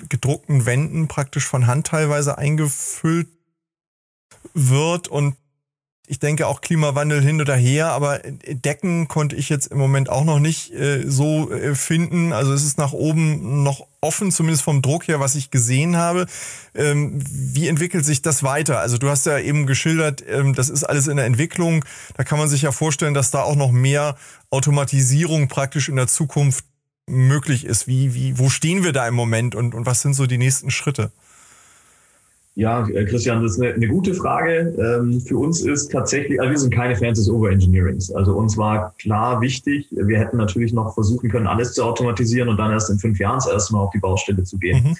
gedruckten Wänden praktisch von Hand teilweise eingefüllt wird und ich denke auch Klimawandel hin oder her, aber Decken konnte ich jetzt im Moment auch noch nicht äh, so äh, finden. Also es ist nach oben noch offen, zumindest vom Druck her, was ich gesehen habe. Ähm, wie entwickelt sich das weiter? Also du hast ja eben geschildert, ähm, das ist alles in der Entwicklung. Da kann man sich ja vorstellen, dass da auch noch mehr Automatisierung praktisch in der Zukunft möglich ist. Wie, wie, wo stehen wir da im Moment und, und was sind so die nächsten Schritte? Ja, äh, Christian, das ist eine, eine gute Frage. Ähm, für uns ist tatsächlich, also wir sind keine Fans des Overengineerings. Also uns war klar wichtig, wir hätten natürlich noch versuchen können, alles zu automatisieren und dann erst in fünf Jahren zuerst mal auf die Baustelle zu gehen. Mhm.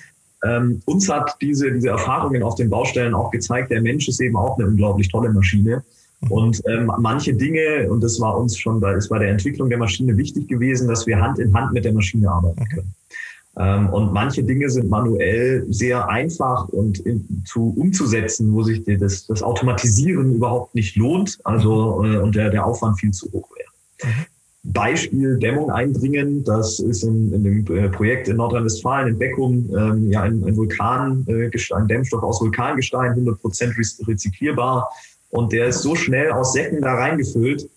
Ähm, uns hat diese, diese Erfahrungen auf den Baustellen auch gezeigt, der Mensch ist eben auch eine unglaublich tolle Maschine. Mhm. Und ähm, manche Dinge, und das war uns schon bei, ist bei der Entwicklung der Maschine wichtig gewesen, dass wir Hand in Hand mit der Maschine arbeiten mhm. können. Ähm, und manche Dinge sind manuell sehr einfach und in, zu umzusetzen, wo sich das, das Automatisieren überhaupt nicht lohnt, also äh, und der, der Aufwand viel zu hoch wäre. Mhm. Beispiel Dämmung eindringen, das ist in, in dem äh, Projekt in Nordrhein-Westfalen, in Beckum, ähm, ja ein, ein Vulkangestein, äh, Dämmstoff aus Vulkangestein, 100% rezyklierbar. Und der ist so schnell aus Säcken da reingefüllt,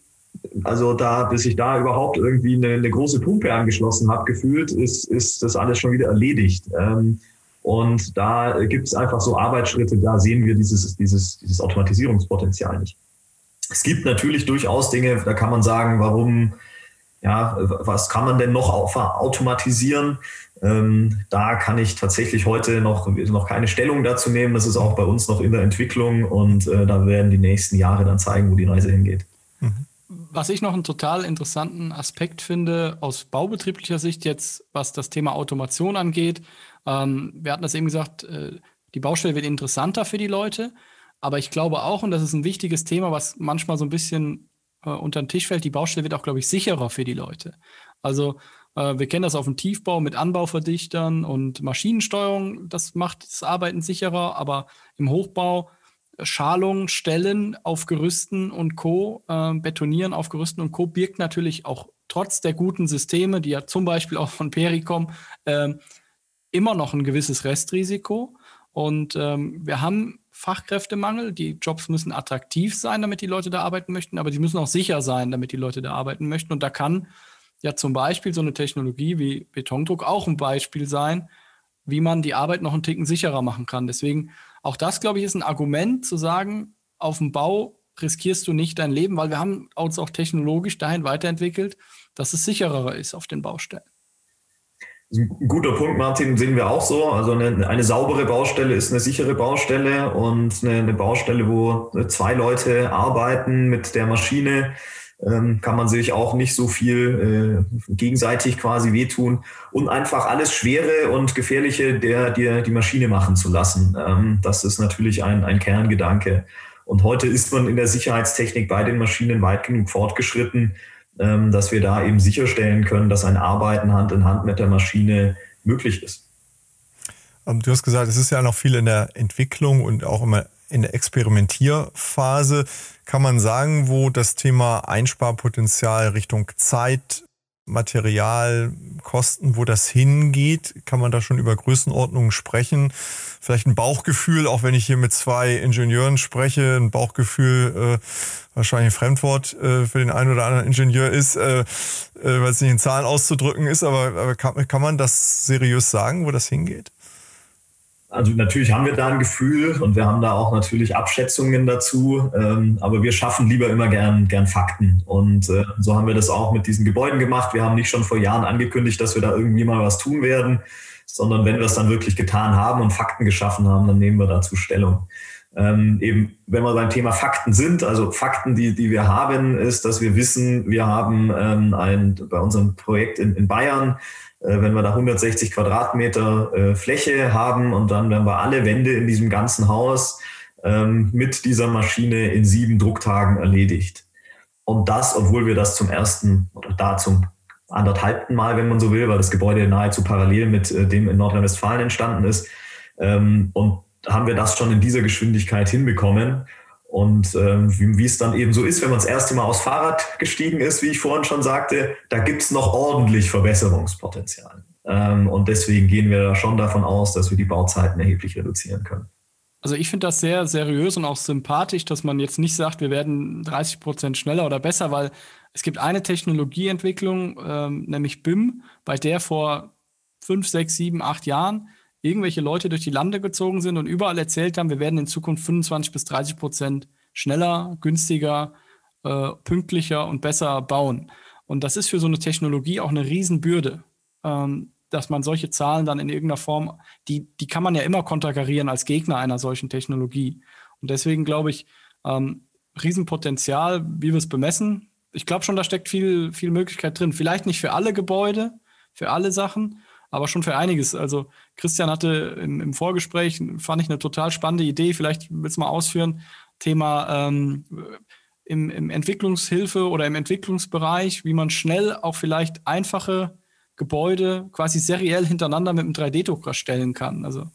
also da, bis ich da überhaupt irgendwie eine, eine große Pumpe angeschlossen habe, gefühlt, ist, ist das alles schon wieder erledigt. Ähm, und da gibt es einfach so Arbeitsschritte, da sehen wir dieses, dieses, dieses Automatisierungspotenzial nicht. Es gibt natürlich durchaus Dinge, da kann man sagen, warum, ja, was kann man denn noch automatisieren? Ähm, da kann ich tatsächlich heute noch, noch keine Stellung dazu nehmen. Das ist auch bei uns noch in der Entwicklung und äh, da werden die nächsten Jahre dann zeigen, wo die Reise hingeht. Mhm was ich noch einen total interessanten Aspekt finde, aus baubetrieblicher Sicht jetzt, was das Thema Automation angeht. Ähm, wir hatten das eben gesagt, äh, die Baustelle wird interessanter für die Leute. Aber ich glaube auch, und das ist ein wichtiges Thema, was manchmal so ein bisschen äh, unter den Tisch fällt, die Baustelle wird auch, glaube ich, sicherer für die Leute. Also äh, wir kennen das auf dem Tiefbau mit Anbauverdichtern und Maschinensteuerung. Das macht das Arbeiten sicherer. Aber im Hochbau Schalung stellen auf Gerüsten und Co., äh, betonieren auf Gerüsten und Co., birgt natürlich auch trotz der guten Systeme, die ja zum Beispiel auch von Peri kommen, äh, immer noch ein gewisses Restrisiko. Und ähm, wir haben Fachkräftemangel. Die Jobs müssen attraktiv sein, damit die Leute da arbeiten möchten, aber die müssen auch sicher sein, damit die Leute da arbeiten möchten. Und da kann ja zum Beispiel so eine Technologie wie Betondruck auch ein Beispiel sein, wie man die Arbeit noch einen Ticken sicherer machen kann. Deswegen auch das, glaube ich, ist ein Argument zu sagen, auf dem Bau riskierst du nicht dein Leben, weil wir haben uns auch technologisch dahin weiterentwickelt, dass es sicherer ist auf den Baustellen. Ein guter Punkt, Martin, sehen wir auch so. Also eine, eine saubere Baustelle ist eine sichere Baustelle und eine, eine Baustelle, wo zwei Leute arbeiten mit der Maschine, ähm, kann man sich auch nicht so viel äh, gegenseitig quasi wehtun und einfach alles Schwere und Gefährliche der dir die Maschine machen zu lassen. Ähm, das ist natürlich ein, ein Kerngedanke. Und heute ist man in der Sicherheitstechnik bei den Maschinen weit genug fortgeschritten, ähm, dass wir da eben sicherstellen können, dass ein Arbeiten Hand in Hand mit der Maschine möglich ist. Ähm, du hast gesagt, es ist ja noch viel in der Entwicklung und auch immer in der Experimentierphase. Kann man sagen, wo das Thema Einsparpotenzial Richtung Zeit, Materialkosten, wo das hingeht? Kann man da schon über Größenordnungen sprechen? Vielleicht ein Bauchgefühl, auch wenn ich hier mit zwei Ingenieuren spreche, ein Bauchgefühl, äh, wahrscheinlich ein Fremdwort äh, für den einen oder anderen Ingenieur ist, äh, äh, weil es nicht in Zahlen auszudrücken ist, aber, aber kann, kann man das seriös sagen, wo das hingeht? Also natürlich haben wir da ein Gefühl und wir haben da auch natürlich Abschätzungen dazu, ähm, aber wir schaffen lieber immer gern, gern Fakten. Und äh, so haben wir das auch mit diesen Gebäuden gemacht. Wir haben nicht schon vor Jahren angekündigt, dass wir da irgendwie mal was tun werden, sondern wenn wir es dann wirklich getan haben und Fakten geschaffen haben, dann nehmen wir dazu Stellung. Ähm, eben, wenn wir beim Thema Fakten sind, also Fakten, die, die wir haben, ist, dass wir wissen, wir haben ähm, ein, bei unserem Projekt in, in Bayern wenn wir da 160 Quadratmeter äh, Fläche haben und dann werden wir alle Wände in diesem ganzen Haus ähm, mit dieser Maschine in sieben Drucktagen erledigt. Und das, obwohl wir das zum ersten oder da zum anderthalbten Mal, wenn man so will, weil das Gebäude nahezu parallel mit äh, dem in Nordrhein-Westfalen entstanden ist. Ähm, und haben wir das schon in dieser Geschwindigkeit hinbekommen. Und ähm, wie, wie, es dann eben so ist, wenn man das erste Mal aufs Fahrrad gestiegen ist, wie ich vorhin schon sagte, da gibt es noch ordentlich Verbesserungspotenzial. Ähm, und deswegen gehen wir da schon davon aus, dass wir die Bauzeiten erheblich reduzieren können. Also ich finde das sehr seriös und auch sympathisch, dass man jetzt nicht sagt, wir werden 30 Prozent schneller oder besser, weil es gibt eine Technologieentwicklung, ähm, nämlich BIM, bei der vor fünf, sechs, sieben, acht Jahren irgendwelche Leute durch die Lande gezogen sind und überall erzählt haben, wir werden in Zukunft 25 bis 30 Prozent schneller, günstiger, äh, pünktlicher und besser bauen. Und das ist für so eine Technologie auch eine Riesenbürde, ähm, dass man solche Zahlen dann in irgendeiner Form, die, die kann man ja immer konterkarieren als Gegner einer solchen Technologie. Und deswegen glaube ich, ähm, Riesenpotenzial, wie wir es bemessen. Ich glaube schon, da steckt viel, viel Möglichkeit drin. Vielleicht nicht für alle Gebäude, für alle Sachen, aber schon für einiges. Also Christian hatte im, im Vorgespräch, fand ich eine total spannende Idee, vielleicht willst du mal ausführen, Thema ähm, im, im Entwicklungshilfe oder im Entwicklungsbereich, wie man schnell auch vielleicht einfache Gebäude quasi seriell hintereinander mit einem 3D-Drucker stellen kann. Also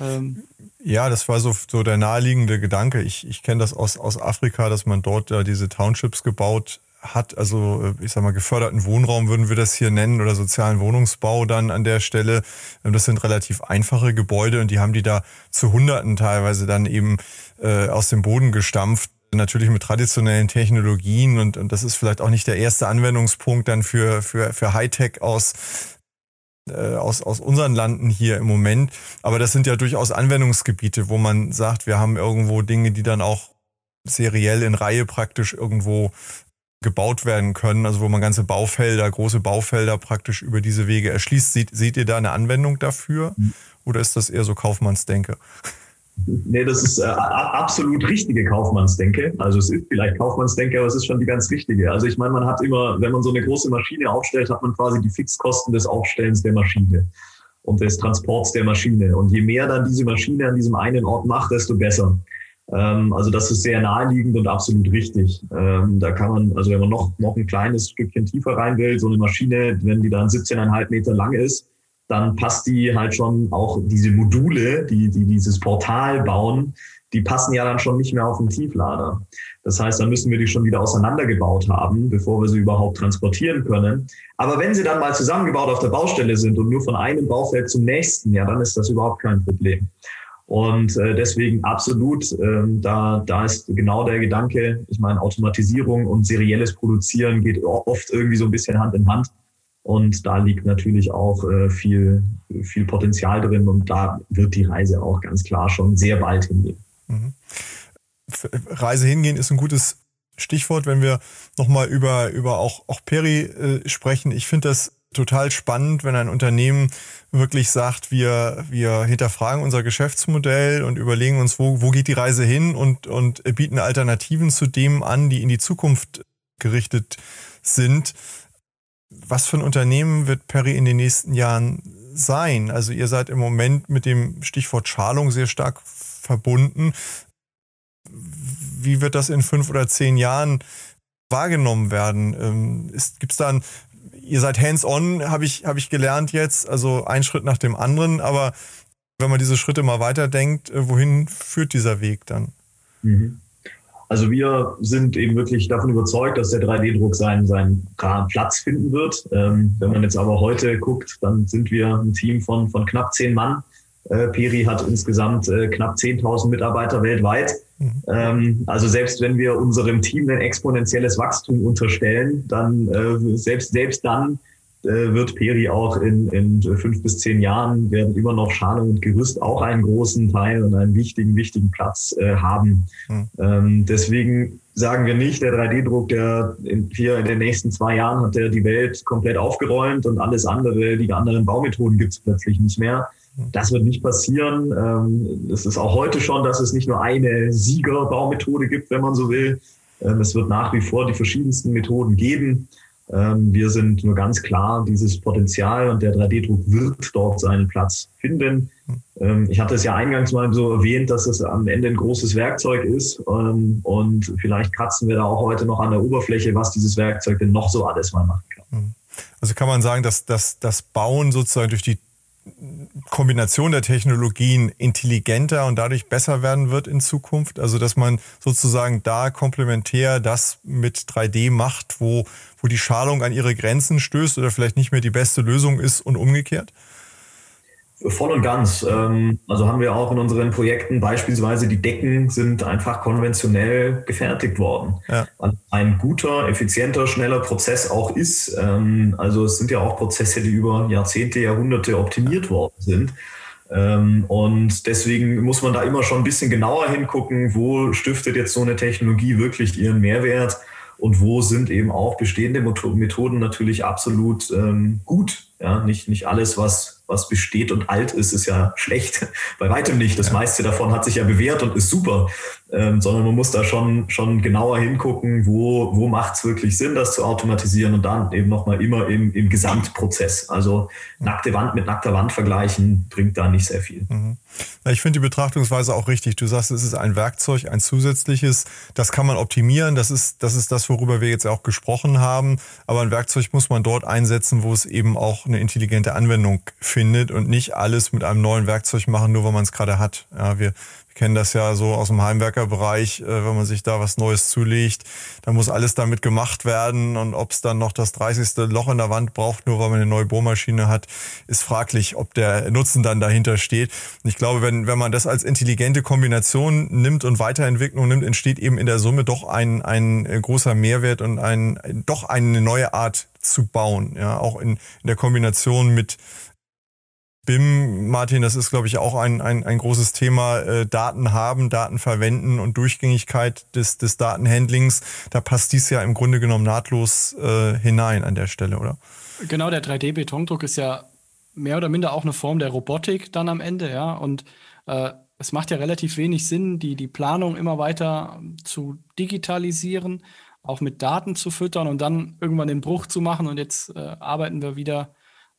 ähm ja, das war so, so der naheliegende Gedanke. Ich, ich kenne das aus, aus Afrika, dass man dort da diese Townships gebaut hat, also ich sag mal geförderten Wohnraum würden wir das hier nennen oder sozialen Wohnungsbau dann an der Stelle. Das sind relativ einfache Gebäude und die haben die da zu Hunderten teilweise dann eben äh, aus dem Boden gestampft. Natürlich mit traditionellen Technologien und, und das ist vielleicht auch nicht der erste Anwendungspunkt dann für, für, für Hightech aus, äh, aus, aus unseren Landen hier im Moment. Aber das sind ja durchaus Anwendungsgebiete, wo man sagt, wir haben irgendwo Dinge, die dann auch seriell in Reihe praktisch irgendwo gebaut werden können, also wo man ganze Baufelder, große Baufelder praktisch über diese Wege erschließt. Seht, seht ihr da eine Anwendung dafür oder ist das eher so Kaufmannsdenke? Nee, das ist äh, absolut richtige Kaufmannsdenke. Also es ist vielleicht Kaufmannsdenke, aber es ist schon die ganz richtige. Also ich meine, man hat immer, wenn man so eine große Maschine aufstellt, hat man quasi die Fixkosten des Aufstellens der Maschine und des Transports der Maschine. Und je mehr dann diese Maschine an diesem einen Ort macht, desto besser. Ähm, also das ist sehr naheliegend und absolut richtig. Ähm, da kann man, also wenn man noch, noch ein kleines Stückchen tiefer rein will, so eine Maschine, wenn die dann 17,5 Meter lang ist, dann passt die halt schon auch diese Module, die, die dieses Portal bauen, die passen ja dann schon nicht mehr auf den Tieflader. Das heißt, dann müssen wir die schon wieder auseinandergebaut haben, bevor wir sie überhaupt transportieren können. Aber wenn sie dann mal zusammengebaut auf der Baustelle sind und nur von einem Baufeld zum nächsten, ja, dann ist das überhaupt kein Problem. Und äh, deswegen absolut, ähm, da, da ist genau der Gedanke, ich meine, Automatisierung und serielles Produzieren geht oft irgendwie so ein bisschen Hand in Hand. Und da liegt natürlich auch äh, viel, viel Potenzial drin und da wird die Reise auch ganz klar schon sehr bald hingehen. Mhm. Reise hingehen ist ein gutes Stichwort, wenn wir nochmal über, über auch, auch Peri äh, sprechen. Ich finde das total spannend, wenn ein Unternehmen wirklich sagt, wir, wir hinterfragen unser Geschäftsmodell und überlegen uns, wo, wo geht die Reise hin und, und bieten Alternativen zu dem an, die in die Zukunft gerichtet sind. Was für ein Unternehmen wird Perry in den nächsten Jahren sein? Also ihr seid im Moment mit dem Stichwort Schalung sehr stark verbunden. Wie wird das in fünf oder zehn Jahren wahrgenommen werden? Ähm, Gibt es da ein ihr seid hands-on, habe ich, hab ich gelernt jetzt, also ein Schritt nach dem anderen, aber wenn man diese Schritte mal weiterdenkt, äh, wohin führt dieser Weg dann? Mhm. Also wir sind eben wirklich davon überzeugt, dass der 3D-Druck seinen, seinen Platz finden wird. Ähm, wenn man jetzt aber heute guckt, dann sind wir ein Team von, von knapp zehn Mann. Äh, Peri hat insgesamt äh, knapp 10.000 Mitarbeiter weltweit. Mhm. Ähm, also selbst wenn wir unserem Team ein exponentielles Wachstum unterstellen, dann äh, selbst, selbst dann äh, wird Peri auch in, in fünf bis zehn Jahren werden immer noch Schalung und Gerüst auch einen großen Teil und einen wichtigen, wichtigen Platz äh, haben. Mhm. Ähm, deswegen sagen wir nicht, der 3D-Druck, der in, hier in den nächsten zwei Jahren hat der die Welt komplett aufgeräumt und alles andere, die anderen Baumethoden gibt es plötzlich nicht mehr. Das wird nicht passieren. Ähm, es ist auch heute schon, dass es nicht nur eine Siegerbaumethode gibt, wenn man so will. Ähm, es wird nach wie vor die verschiedensten Methoden geben. Ähm, wir sind nur ganz klar dieses Potenzial und der 3D-Druck wird dort seinen Platz finden. Ich hatte es ja eingangs mal so erwähnt, dass es am Ende ein großes Werkzeug ist und vielleicht kratzen wir da auch heute noch an der Oberfläche, was dieses Werkzeug denn noch so alles mal machen kann. Also kann man sagen, dass das Bauen sozusagen durch die Kombination der Technologien intelligenter und dadurch besser werden wird in Zukunft? Also dass man sozusagen da komplementär das mit 3D macht, wo, wo die Schalung an ihre Grenzen stößt oder vielleicht nicht mehr die beste Lösung ist und umgekehrt? Voll und ganz. Ähm, also haben wir auch in unseren Projekten beispielsweise die Decken sind einfach konventionell gefertigt worden. Ja. Ein guter, effizienter, schneller Prozess auch ist. Ähm, also es sind ja auch Prozesse, die über Jahrzehnte, Jahrhunderte optimiert worden sind. Ähm, und deswegen muss man da immer schon ein bisschen genauer hingucken, wo stiftet jetzt so eine Technologie wirklich ihren Mehrwert und wo sind eben auch bestehende Methoden natürlich absolut gut. Ja, nicht, nicht alles, was was besteht und alt ist, ist ja schlecht. Bei weitem nicht. Das meiste davon hat sich ja bewährt und ist super. Ähm, sondern man muss da schon, schon genauer hingucken, wo, wo macht es wirklich Sinn, das zu automatisieren und dann eben nochmal immer im, im Gesamtprozess. Also nackte Wand mit nackter Wand vergleichen bringt da nicht sehr viel. Mhm. Ich finde die Betrachtungsweise auch richtig. Du sagst, es ist ein Werkzeug, ein zusätzliches. Das kann man optimieren. Das ist, das ist das, worüber wir jetzt auch gesprochen haben. Aber ein Werkzeug muss man dort einsetzen, wo es eben auch eine intelligente Anwendung findet und nicht alles mit einem neuen Werkzeug machen, nur weil man es gerade hat. Ja, wir, kennen das ja so aus dem Heimwerkerbereich, äh, wenn man sich da was Neues zulegt, dann muss alles damit gemacht werden und ob es dann noch das 30. Loch in der Wand braucht, nur weil man eine neue Bohrmaschine hat, ist fraglich, ob der Nutzen dann dahinter steht. Und ich glaube, wenn, wenn man das als intelligente Kombination nimmt und Weiterentwicklung nimmt, entsteht eben in der Summe doch ein, ein großer Mehrwert und ein, doch eine neue Art zu bauen, ja, auch in, in der Kombination mit BIM, Martin, das ist, glaube ich, auch ein, ein, ein großes Thema. Äh, Daten haben, Daten verwenden und Durchgängigkeit des, des Datenhandlings. Da passt dies ja im Grunde genommen nahtlos äh, hinein an der Stelle, oder? Genau, der 3D-Betondruck ist ja mehr oder minder auch eine Form der Robotik dann am Ende, ja. Und äh, es macht ja relativ wenig Sinn, die, die Planung immer weiter zu digitalisieren, auch mit Daten zu füttern und dann irgendwann den Bruch zu machen und jetzt äh, arbeiten wir wieder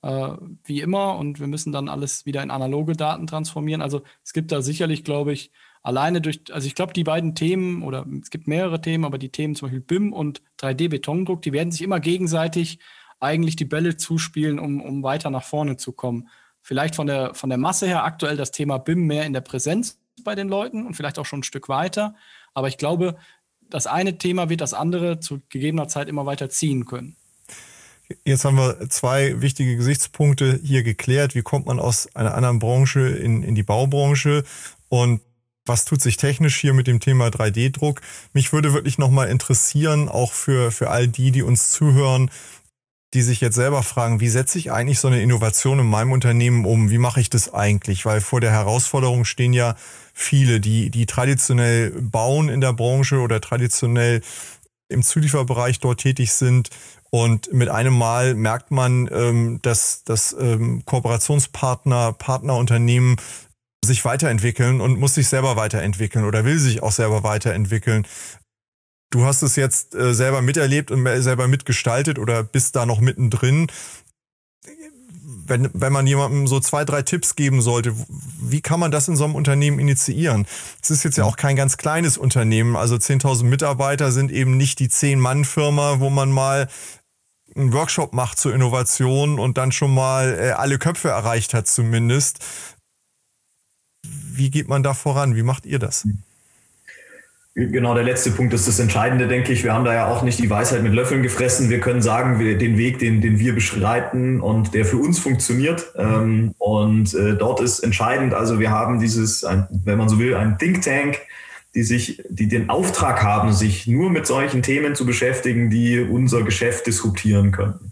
äh, wie immer und wir müssen dann alles wieder in analoge Daten transformieren. Also es gibt da sicherlich, glaube ich, alleine durch, also ich glaube, die beiden Themen oder es gibt mehrere Themen, aber die Themen zum Beispiel BIM und 3D-Betondruck, die werden sich immer gegenseitig eigentlich die Bälle zuspielen, um, um weiter nach vorne zu kommen. Vielleicht von der, von der Masse her aktuell das Thema BIM mehr in der Präsenz bei den Leuten und vielleicht auch schon ein Stück weiter. Aber ich glaube, das eine Thema wird das andere zu gegebener Zeit immer weiter ziehen können. Jetzt haben wir zwei wichtige Gesichtspunkte hier geklärt. Wie kommt man aus einer anderen Branche in, in die Baubranche? Und was tut sich technisch hier mit dem Thema 3D-Druck? Mich würde wirklich nochmal interessieren, auch für, für all die, die uns zuhören, die sich jetzt selber fragen, wie setze ich eigentlich so eine Innovation in meinem Unternehmen um? Wie mache ich das eigentlich? Weil vor der Herausforderung stehen ja viele, die, die traditionell bauen in der Branche oder traditionell im Zulieferbereich dort tätig sind und mit einem Mal merkt man, ähm, dass, dass ähm, Kooperationspartner, Partnerunternehmen sich weiterentwickeln und muss sich selber weiterentwickeln oder will sich auch selber weiterentwickeln. Du hast es jetzt äh, selber miterlebt und selber mitgestaltet oder bist da noch mittendrin. Wenn, wenn man jemandem so zwei, drei Tipps geben sollte, wie kann man das in so einem Unternehmen initiieren? Es ist jetzt ja auch kein ganz kleines Unternehmen. Also 10.000 Mitarbeiter sind eben nicht die 10-Mann-Firma, wo man mal einen Workshop macht zur Innovation und dann schon mal äh, alle Köpfe erreicht hat zumindest. Wie geht man da voran? Wie macht ihr das? Genau, der letzte Punkt ist das Entscheidende, denke ich. Wir haben da ja auch nicht die Weisheit mit Löffeln gefressen. Wir können sagen, wir, den Weg, den, den wir beschreiten und der für uns funktioniert. Ähm, und äh, dort ist entscheidend, also wir haben dieses, ein, wenn man so will, ein Think Tank, die sich, die den Auftrag haben, sich nur mit solchen Themen zu beschäftigen, die unser Geschäft disruptieren könnten.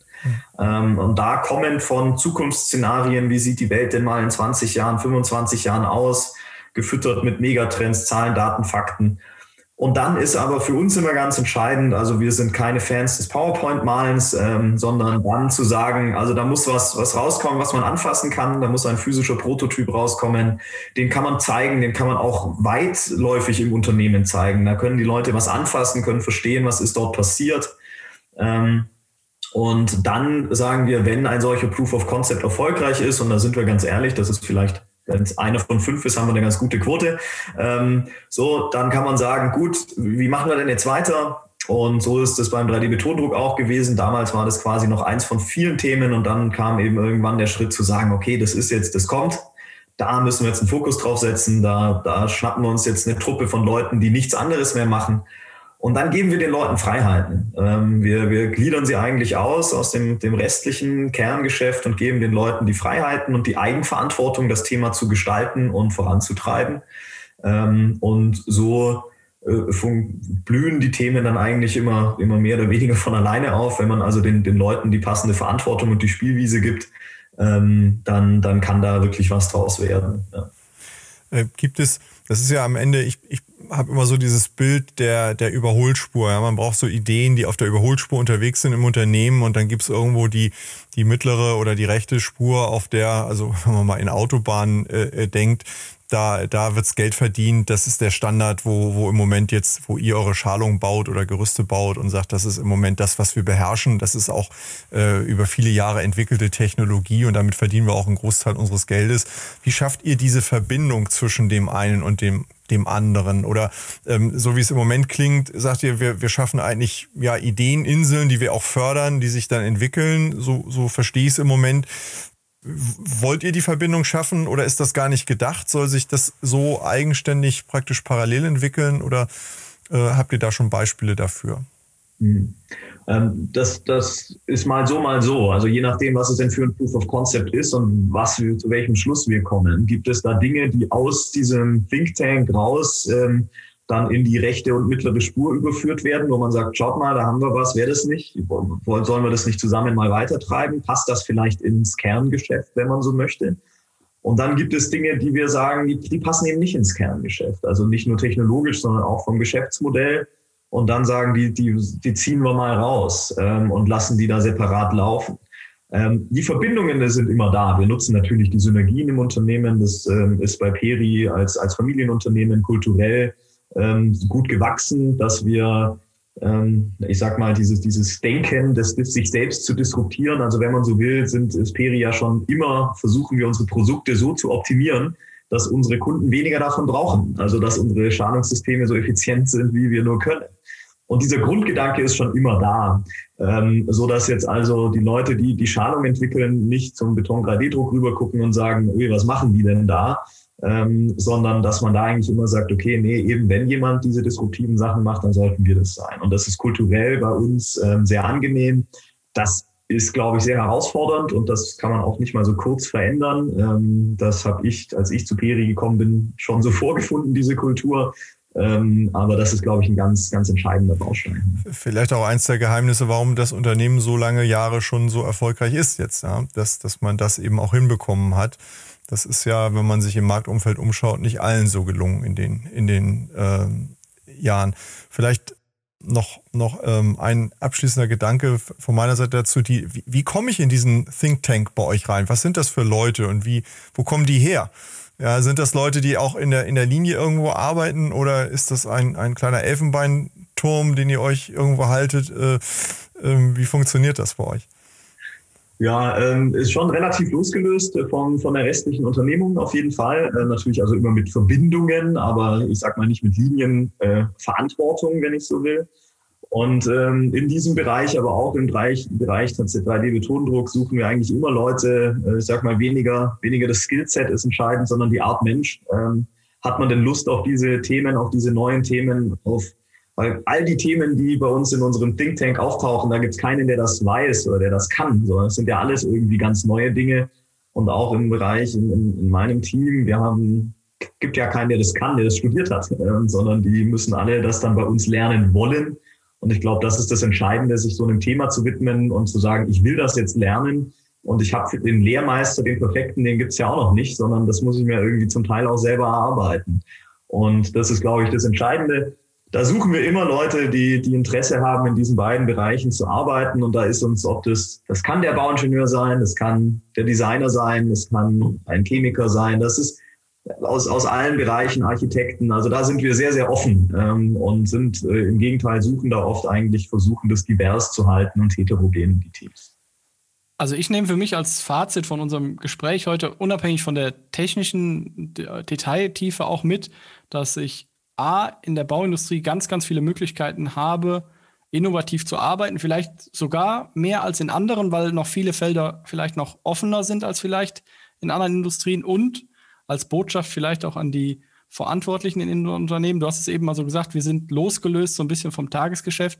Mhm. und da kommen von Zukunftsszenarien, wie sieht die Welt denn mal in 20 Jahren, 25 Jahren aus, gefüttert mit Megatrends, Zahlen, Daten, Fakten und dann ist aber für uns immer ganz entscheidend, also wir sind keine Fans des PowerPoint-Malens, ähm, sondern dann zu sagen, also da muss was, was rauskommen, was man anfassen kann, da muss ein physischer Prototyp rauskommen, den kann man zeigen, den kann man auch weitläufig im Unternehmen zeigen. Da können die Leute was anfassen, können verstehen, was ist dort passiert. Ähm, und dann sagen wir, wenn ein solcher Proof of Concept erfolgreich ist, und da sind wir ganz ehrlich, das ist vielleicht wenn es einer von fünf ist, haben wir eine ganz gute Quote. Ähm, so, dann kann man sagen, gut, wie machen wir denn jetzt weiter? Und so ist es beim 3D-Betondruck auch gewesen. Damals war das quasi noch eins von vielen Themen und dann kam eben irgendwann der Schritt zu sagen, okay, das ist jetzt, das kommt. Da müssen wir jetzt einen Fokus drauf setzen. Da, da schnappen wir uns jetzt eine Truppe von Leuten, die nichts anderes mehr machen. Und dann geben wir den Leuten Freiheiten. Ähm, wir, wir gliedern sie eigentlich aus aus dem, dem restlichen Kerngeschäft und geben den Leuten die Freiheiten und die Eigenverantwortung, das Thema zu gestalten und voranzutreiben. Ähm, und so äh, blühen die Themen dann eigentlich immer, immer mehr oder weniger von alleine auf. Wenn man also den, den Leuten die passende Verantwortung und die Spielwiese gibt, ähm, dann, dann kann da wirklich was draus werden. Ja. Äh, gibt es, das ist ja am Ende, ich, ich habe immer so dieses Bild der, der Überholspur. Ja. Man braucht so Ideen, die auf der Überholspur unterwegs sind im Unternehmen und dann gibt's irgendwo die, die mittlere oder die rechte Spur, auf der, also wenn man mal in Autobahnen äh, äh denkt, da, da wirds Geld verdient. Das ist der Standard, wo, wo im Moment jetzt, wo ihr eure Schalung baut oder Gerüste baut und sagt, das ist im Moment das, was wir beherrschen. Das ist auch äh, über viele Jahre entwickelte Technologie und damit verdienen wir auch einen Großteil unseres Geldes. Wie schafft ihr diese Verbindung zwischen dem einen und dem dem anderen? Oder ähm, so wie es im Moment klingt, sagt ihr, wir, wir schaffen eigentlich ja Ideeninseln, die wir auch fördern, die sich dann entwickeln. So, so verstehe ich es im Moment. Wollt ihr die Verbindung schaffen oder ist das gar nicht gedacht? Soll sich das so eigenständig praktisch parallel entwickeln oder äh, habt ihr da schon Beispiele dafür? Hm. Ähm, das, das ist mal so, mal so. Also je nachdem, was es denn für ein Proof of Concept ist und was wir, zu welchem Schluss wir kommen, gibt es da Dinge, die aus diesem Think Tank raus ähm, dann in die rechte und mittlere Spur überführt werden, wo man sagt, schaut mal, da haben wir was, wäre das nicht? Sollen wir das nicht zusammen mal weitertreiben? Passt das vielleicht ins Kerngeschäft, wenn man so möchte? Und dann gibt es Dinge, die wir sagen, die, die passen eben nicht ins Kerngeschäft. Also nicht nur technologisch, sondern auch vom Geschäftsmodell. Und dann sagen die, die, die ziehen wir mal raus ähm, und lassen die da separat laufen. Ähm, die Verbindungen sind immer da. Wir nutzen natürlich die Synergien im Unternehmen. Das ähm, ist bei Peri als, als Familienunternehmen kulturell ähm, gut gewachsen, dass wir, ähm, ich sag mal, dieses, dieses Denken, das, das sich selbst zu disruptieren. Also wenn man so will, sind Speri ja schon immer, versuchen wir unsere Produkte so zu optimieren, dass unsere Kunden weniger davon brauchen. Also dass unsere Schalungssysteme so effizient sind, wie wir nur können. Und dieser Grundgedanke ist schon immer da, ähm, so dass jetzt also die Leute, die die Schalung entwickeln, nicht zum Beton 3D-Druck rübergucken und sagen, was machen die denn da, ähm, sondern dass man da eigentlich immer sagt, okay, nee, eben wenn jemand diese disruptiven Sachen macht, dann sollten wir das sein. Und das ist kulturell bei uns ähm, sehr angenehm. Das ist, glaube ich, sehr herausfordernd und das kann man auch nicht mal so kurz verändern. Ähm, das habe ich, als ich zu Peri gekommen bin, schon so vorgefunden, diese Kultur. Ähm, aber das ist, glaube ich, ein ganz, ganz entscheidender Baustein. Vielleicht auch eins der Geheimnisse, warum das Unternehmen so lange Jahre schon so erfolgreich ist jetzt, ja? dass, dass man das eben auch hinbekommen hat. Das ist ja, wenn man sich im Marktumfeld umschaut, nicht allen so gelungen in den, in den ähm, Jahren. Vielleicht noch, noch ähm, ein abschließender Gedanke von meiner Seite dazu. Die, wie, wie komme ich in diesen Think Tank bei euch rein? Was sind das für Leute und wie, wo kommen die her? Ja, sind das Leute, die auch in der, in der Linie irgendwo arbeiten oder ist das ein, ein kleiner Elfenbeinturm, den ihr euch irgendwo haltet? Äh, äh, wie funktioniert das bei euch? Ja, ähm, ist schon relativ losgelöst äh, von, von der restlichen Unternehmung auf jeden Fall. Äh, natürlich also immer mit Verbindungen, aber ich sag mal nicht mit Linienverantwortung, äh, wenn ich so will. Und ähm, in diesem Bereich, aber auch im Bereich, Bereich 3D-Betondruck suchen wir eigentlich immer Leute, äh, ich sag mal weniger, weniger das Skillset ist entscheidend, sondern die Art Mensch. Ähm, hat man denn Lust auf diese Themen, auf diese neuen Themen, auf weil all die Themen, die bei uns in unserem Think Tank auftauchen, da gibt es keinen, der das weiß oder der das kann, sondern es sind ja alles irgendwie ganz neue Dinge. Und auch im Bereich in, in, in meinem Team, wir haben, gibt ja keinen, der das kann, der das studiert hat, äh, sondern die müssen alle das dann bei uns lernen wollen. Und ich glaube, das ist das Entscheidende, sich so einem Thema zu widmen und zu sagen, ich will das jetzt lernen. Und ich habe den Lehrmeister, den Perfekten, den gibt's ja auch noch nicht, sondern das muss ich mir irgendwie zum Teil auch selber erarbeiten. Und das ist, glaube ich, das Entscheidende da suchen wir immer Leute, die, die Interesse haben, in diesen beiden Bereichen zu arbeiten. Und da ist uns, ob das, das kann der Bauingenieur sein, das kann der Designer sein, das kann ein Chemiker sein, das ist aus, aus allen Bereichen Architekten. Also da sind wir sehr, sehr offen ähm, und sind äh, im Gegenteil suchen da oft eigentlich versuchen, das divers zu halten und heterogen die Teams. Also ich nehme für mich als Fazit von unserem Gespräch heute unabhängig von der technischen Detailtiefe auch mit, dass ich A, in der Bauindustrie ganz, ganz viele Möglichkeiten habe, innovativ zu arbeiten, vielleicht sogar mehr als in anderen, weil noch viele Felder vielleicht noch offener sind als vielleicht in anderen Industrien und als Botschaft vielleicht auch an die Verantwortlichen in den Unternehmen. Du hast es eben mal so gesagt, wir sind losgelöst so ein bisschen vom Tagesgeschäft.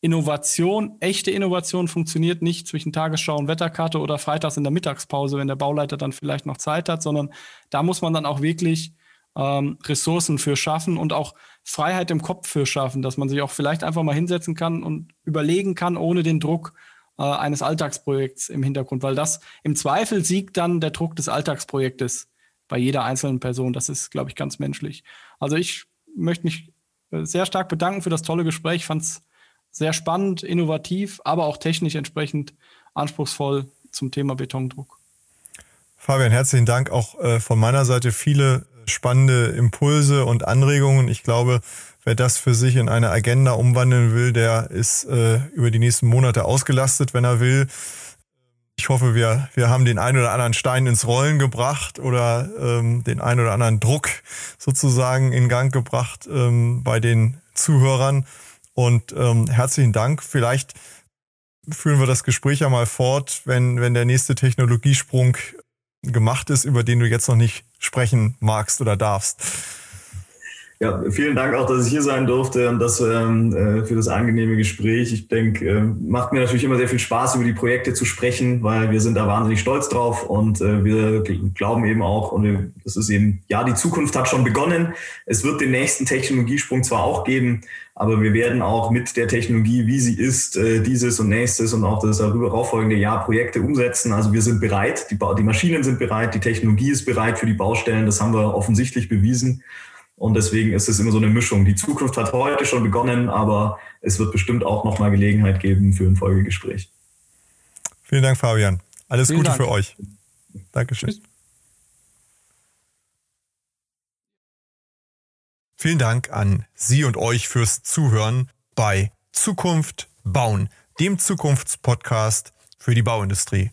Innovation, echte Innovation funktioniert nicht zwischen Tagesschau und Wetterkarte oder freitags in der Mittagspause, wenn der Bauleiter dann vielleicht noch Zeit hat, sondern da muss man dann auch wirklich ähm, Ressourcen für schaffen und auch Freiheit im Kopf für schaffen, dass man sich auch vielleicht einfach mal hinsetzen kann und überlegen kann, ohne den Druck äh, eines Alltagsprojekts im Hintergrund, weil das im Zweifel siegt dann der Druck des Alltagsprojektes bei jeder einzelnen Person. Das ist, glaube ich, ganz menschlich. Also ich möchte mich äh, sehr stark bedanken für das tolle Gespräch. Ich fand es sehr spannend, innovativ, aber auch technisch entsprechend anspruchsvoll zum Thema Betondruck. Fabian, herzlichen Dank auch äh, von meiner Seite. Viele spannende Impulse und Anregungen. Ich glaube, wer das für sich in eine Agenda umwandeln will, der ist äh, über die nächsten Monate ausgelastet, wenn er will. Ich hoffe, wir, wir haben den einen oder anderen Stein ins Rollen gebracht oder ähm, den einen oder anderen Druck sozusagen in Gang gebracht ähm, bei den Zuhörern. Und ähm, herzlichen Dank. Vielleicht führen wir das Gespräch ja mal fort, wenn, wenn der nächste Technologiesprung gemacht ist, über den du jetzt noch nicht sprechen magst oder darfst. Ja, vielen Dank auch, dass ich hier sein durfte und das ähm, äh, für das angenehme Gespräch. Ich denke, äh, macht mir natürlich immer sehr viel Spaß, über die Projekte zu sprechen, weil wir sind da wahnsinnig stolz drauf und äh, wir glauben eben auch, und das ist eben, ja, die Zukunft hat schon begonnen. Es wird den nächsten Technologiesprung zwar auch geben, aber wir werden auch mit der Technologie, wie sie ist, äh, dieses und nächstes und auch das darauffolgende Jahr Projekte umsetzen. Also wir sind bereit, die, die Maschinen sind bereit, die Technologie ist bereit für die Baustellen. Das haben wir offensichtlich bewiesen. Und deswegen ist es immer so eine Mischung. Die Zukunft hat heute schon begonnen, aber es wird bestimmt auch nochmal Gelegenheit geben für ein Folgegespräch. Vielen Dank, Fabian. Alles Vielen Gute Dank. für euch. Dankeschön. Tschüss. Vielen Dank an Sie und euch fürs Zuhören bei Zukunft bauen, dem Zukunftspodcast für die Bauindustrie.